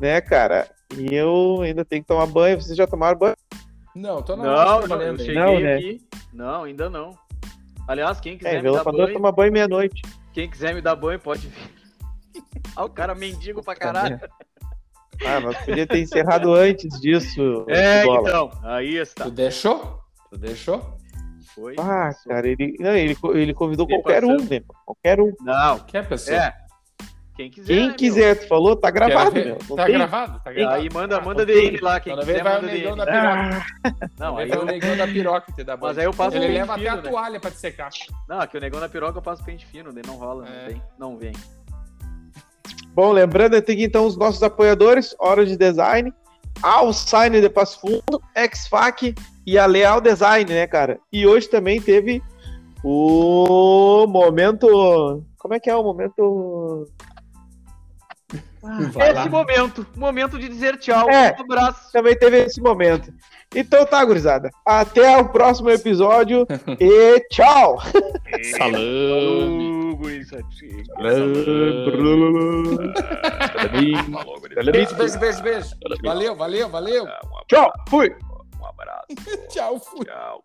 Né, cara? E eu ainda tenho que tomar banho. Vocês já tomaram banho? Não, tô na Não, hora não, eu cheguei Não, né? aqui. Não, ainda não. Aliás, quem quiser É, me dar banho, toma banho meia-noite. quem quiser me dar banho pode vir. Ah, o cara mendigo pra caralho. Ah, mas podia ter encerrado antes disso. É, Bola. então, aí está. Tu deixou? Tu deixou? Foi. Ah, cara, ele, não, ele, ele convidou Fiquei qualquer um, passando. né? Qualquer um. Não, Quer, pessoa? é. Quem quiser. Quem né, quiser, tu falou, tá gravado, meu. Tá gravado? Tá meu? gravado. Aí manda, Ah, manda dele lá, quem quiser vem, vai o manda negão dele. da piroca. Não, aí Vai o eu... negão da piroca te dá banho. Mas aí eu passo Ele pente leva até a né? toalha pra te secar. Não, aqui o negão da piroca eu passo pente fino, daí não rola, É. não vem. Não vem. Bom, lembrando, tem aqui então os nossos apoiadores, Hora de Design, Alsign de Passo Fundo, X-Fac e a Leal Design, né, cara? E hoje também teve o momento. Como é que é o momento. Vai lá. Esse momento, momento de dizer tchau. É. Um abraço. Também teve esse momento. Então tá, gurizada. Até o próximo episódio e tchau! Salame. Beijo, beijo, beijo, beijo. Valeu, valeu, valeu. Tchau, fui! Um abraço. Tchau, fui. Tchau.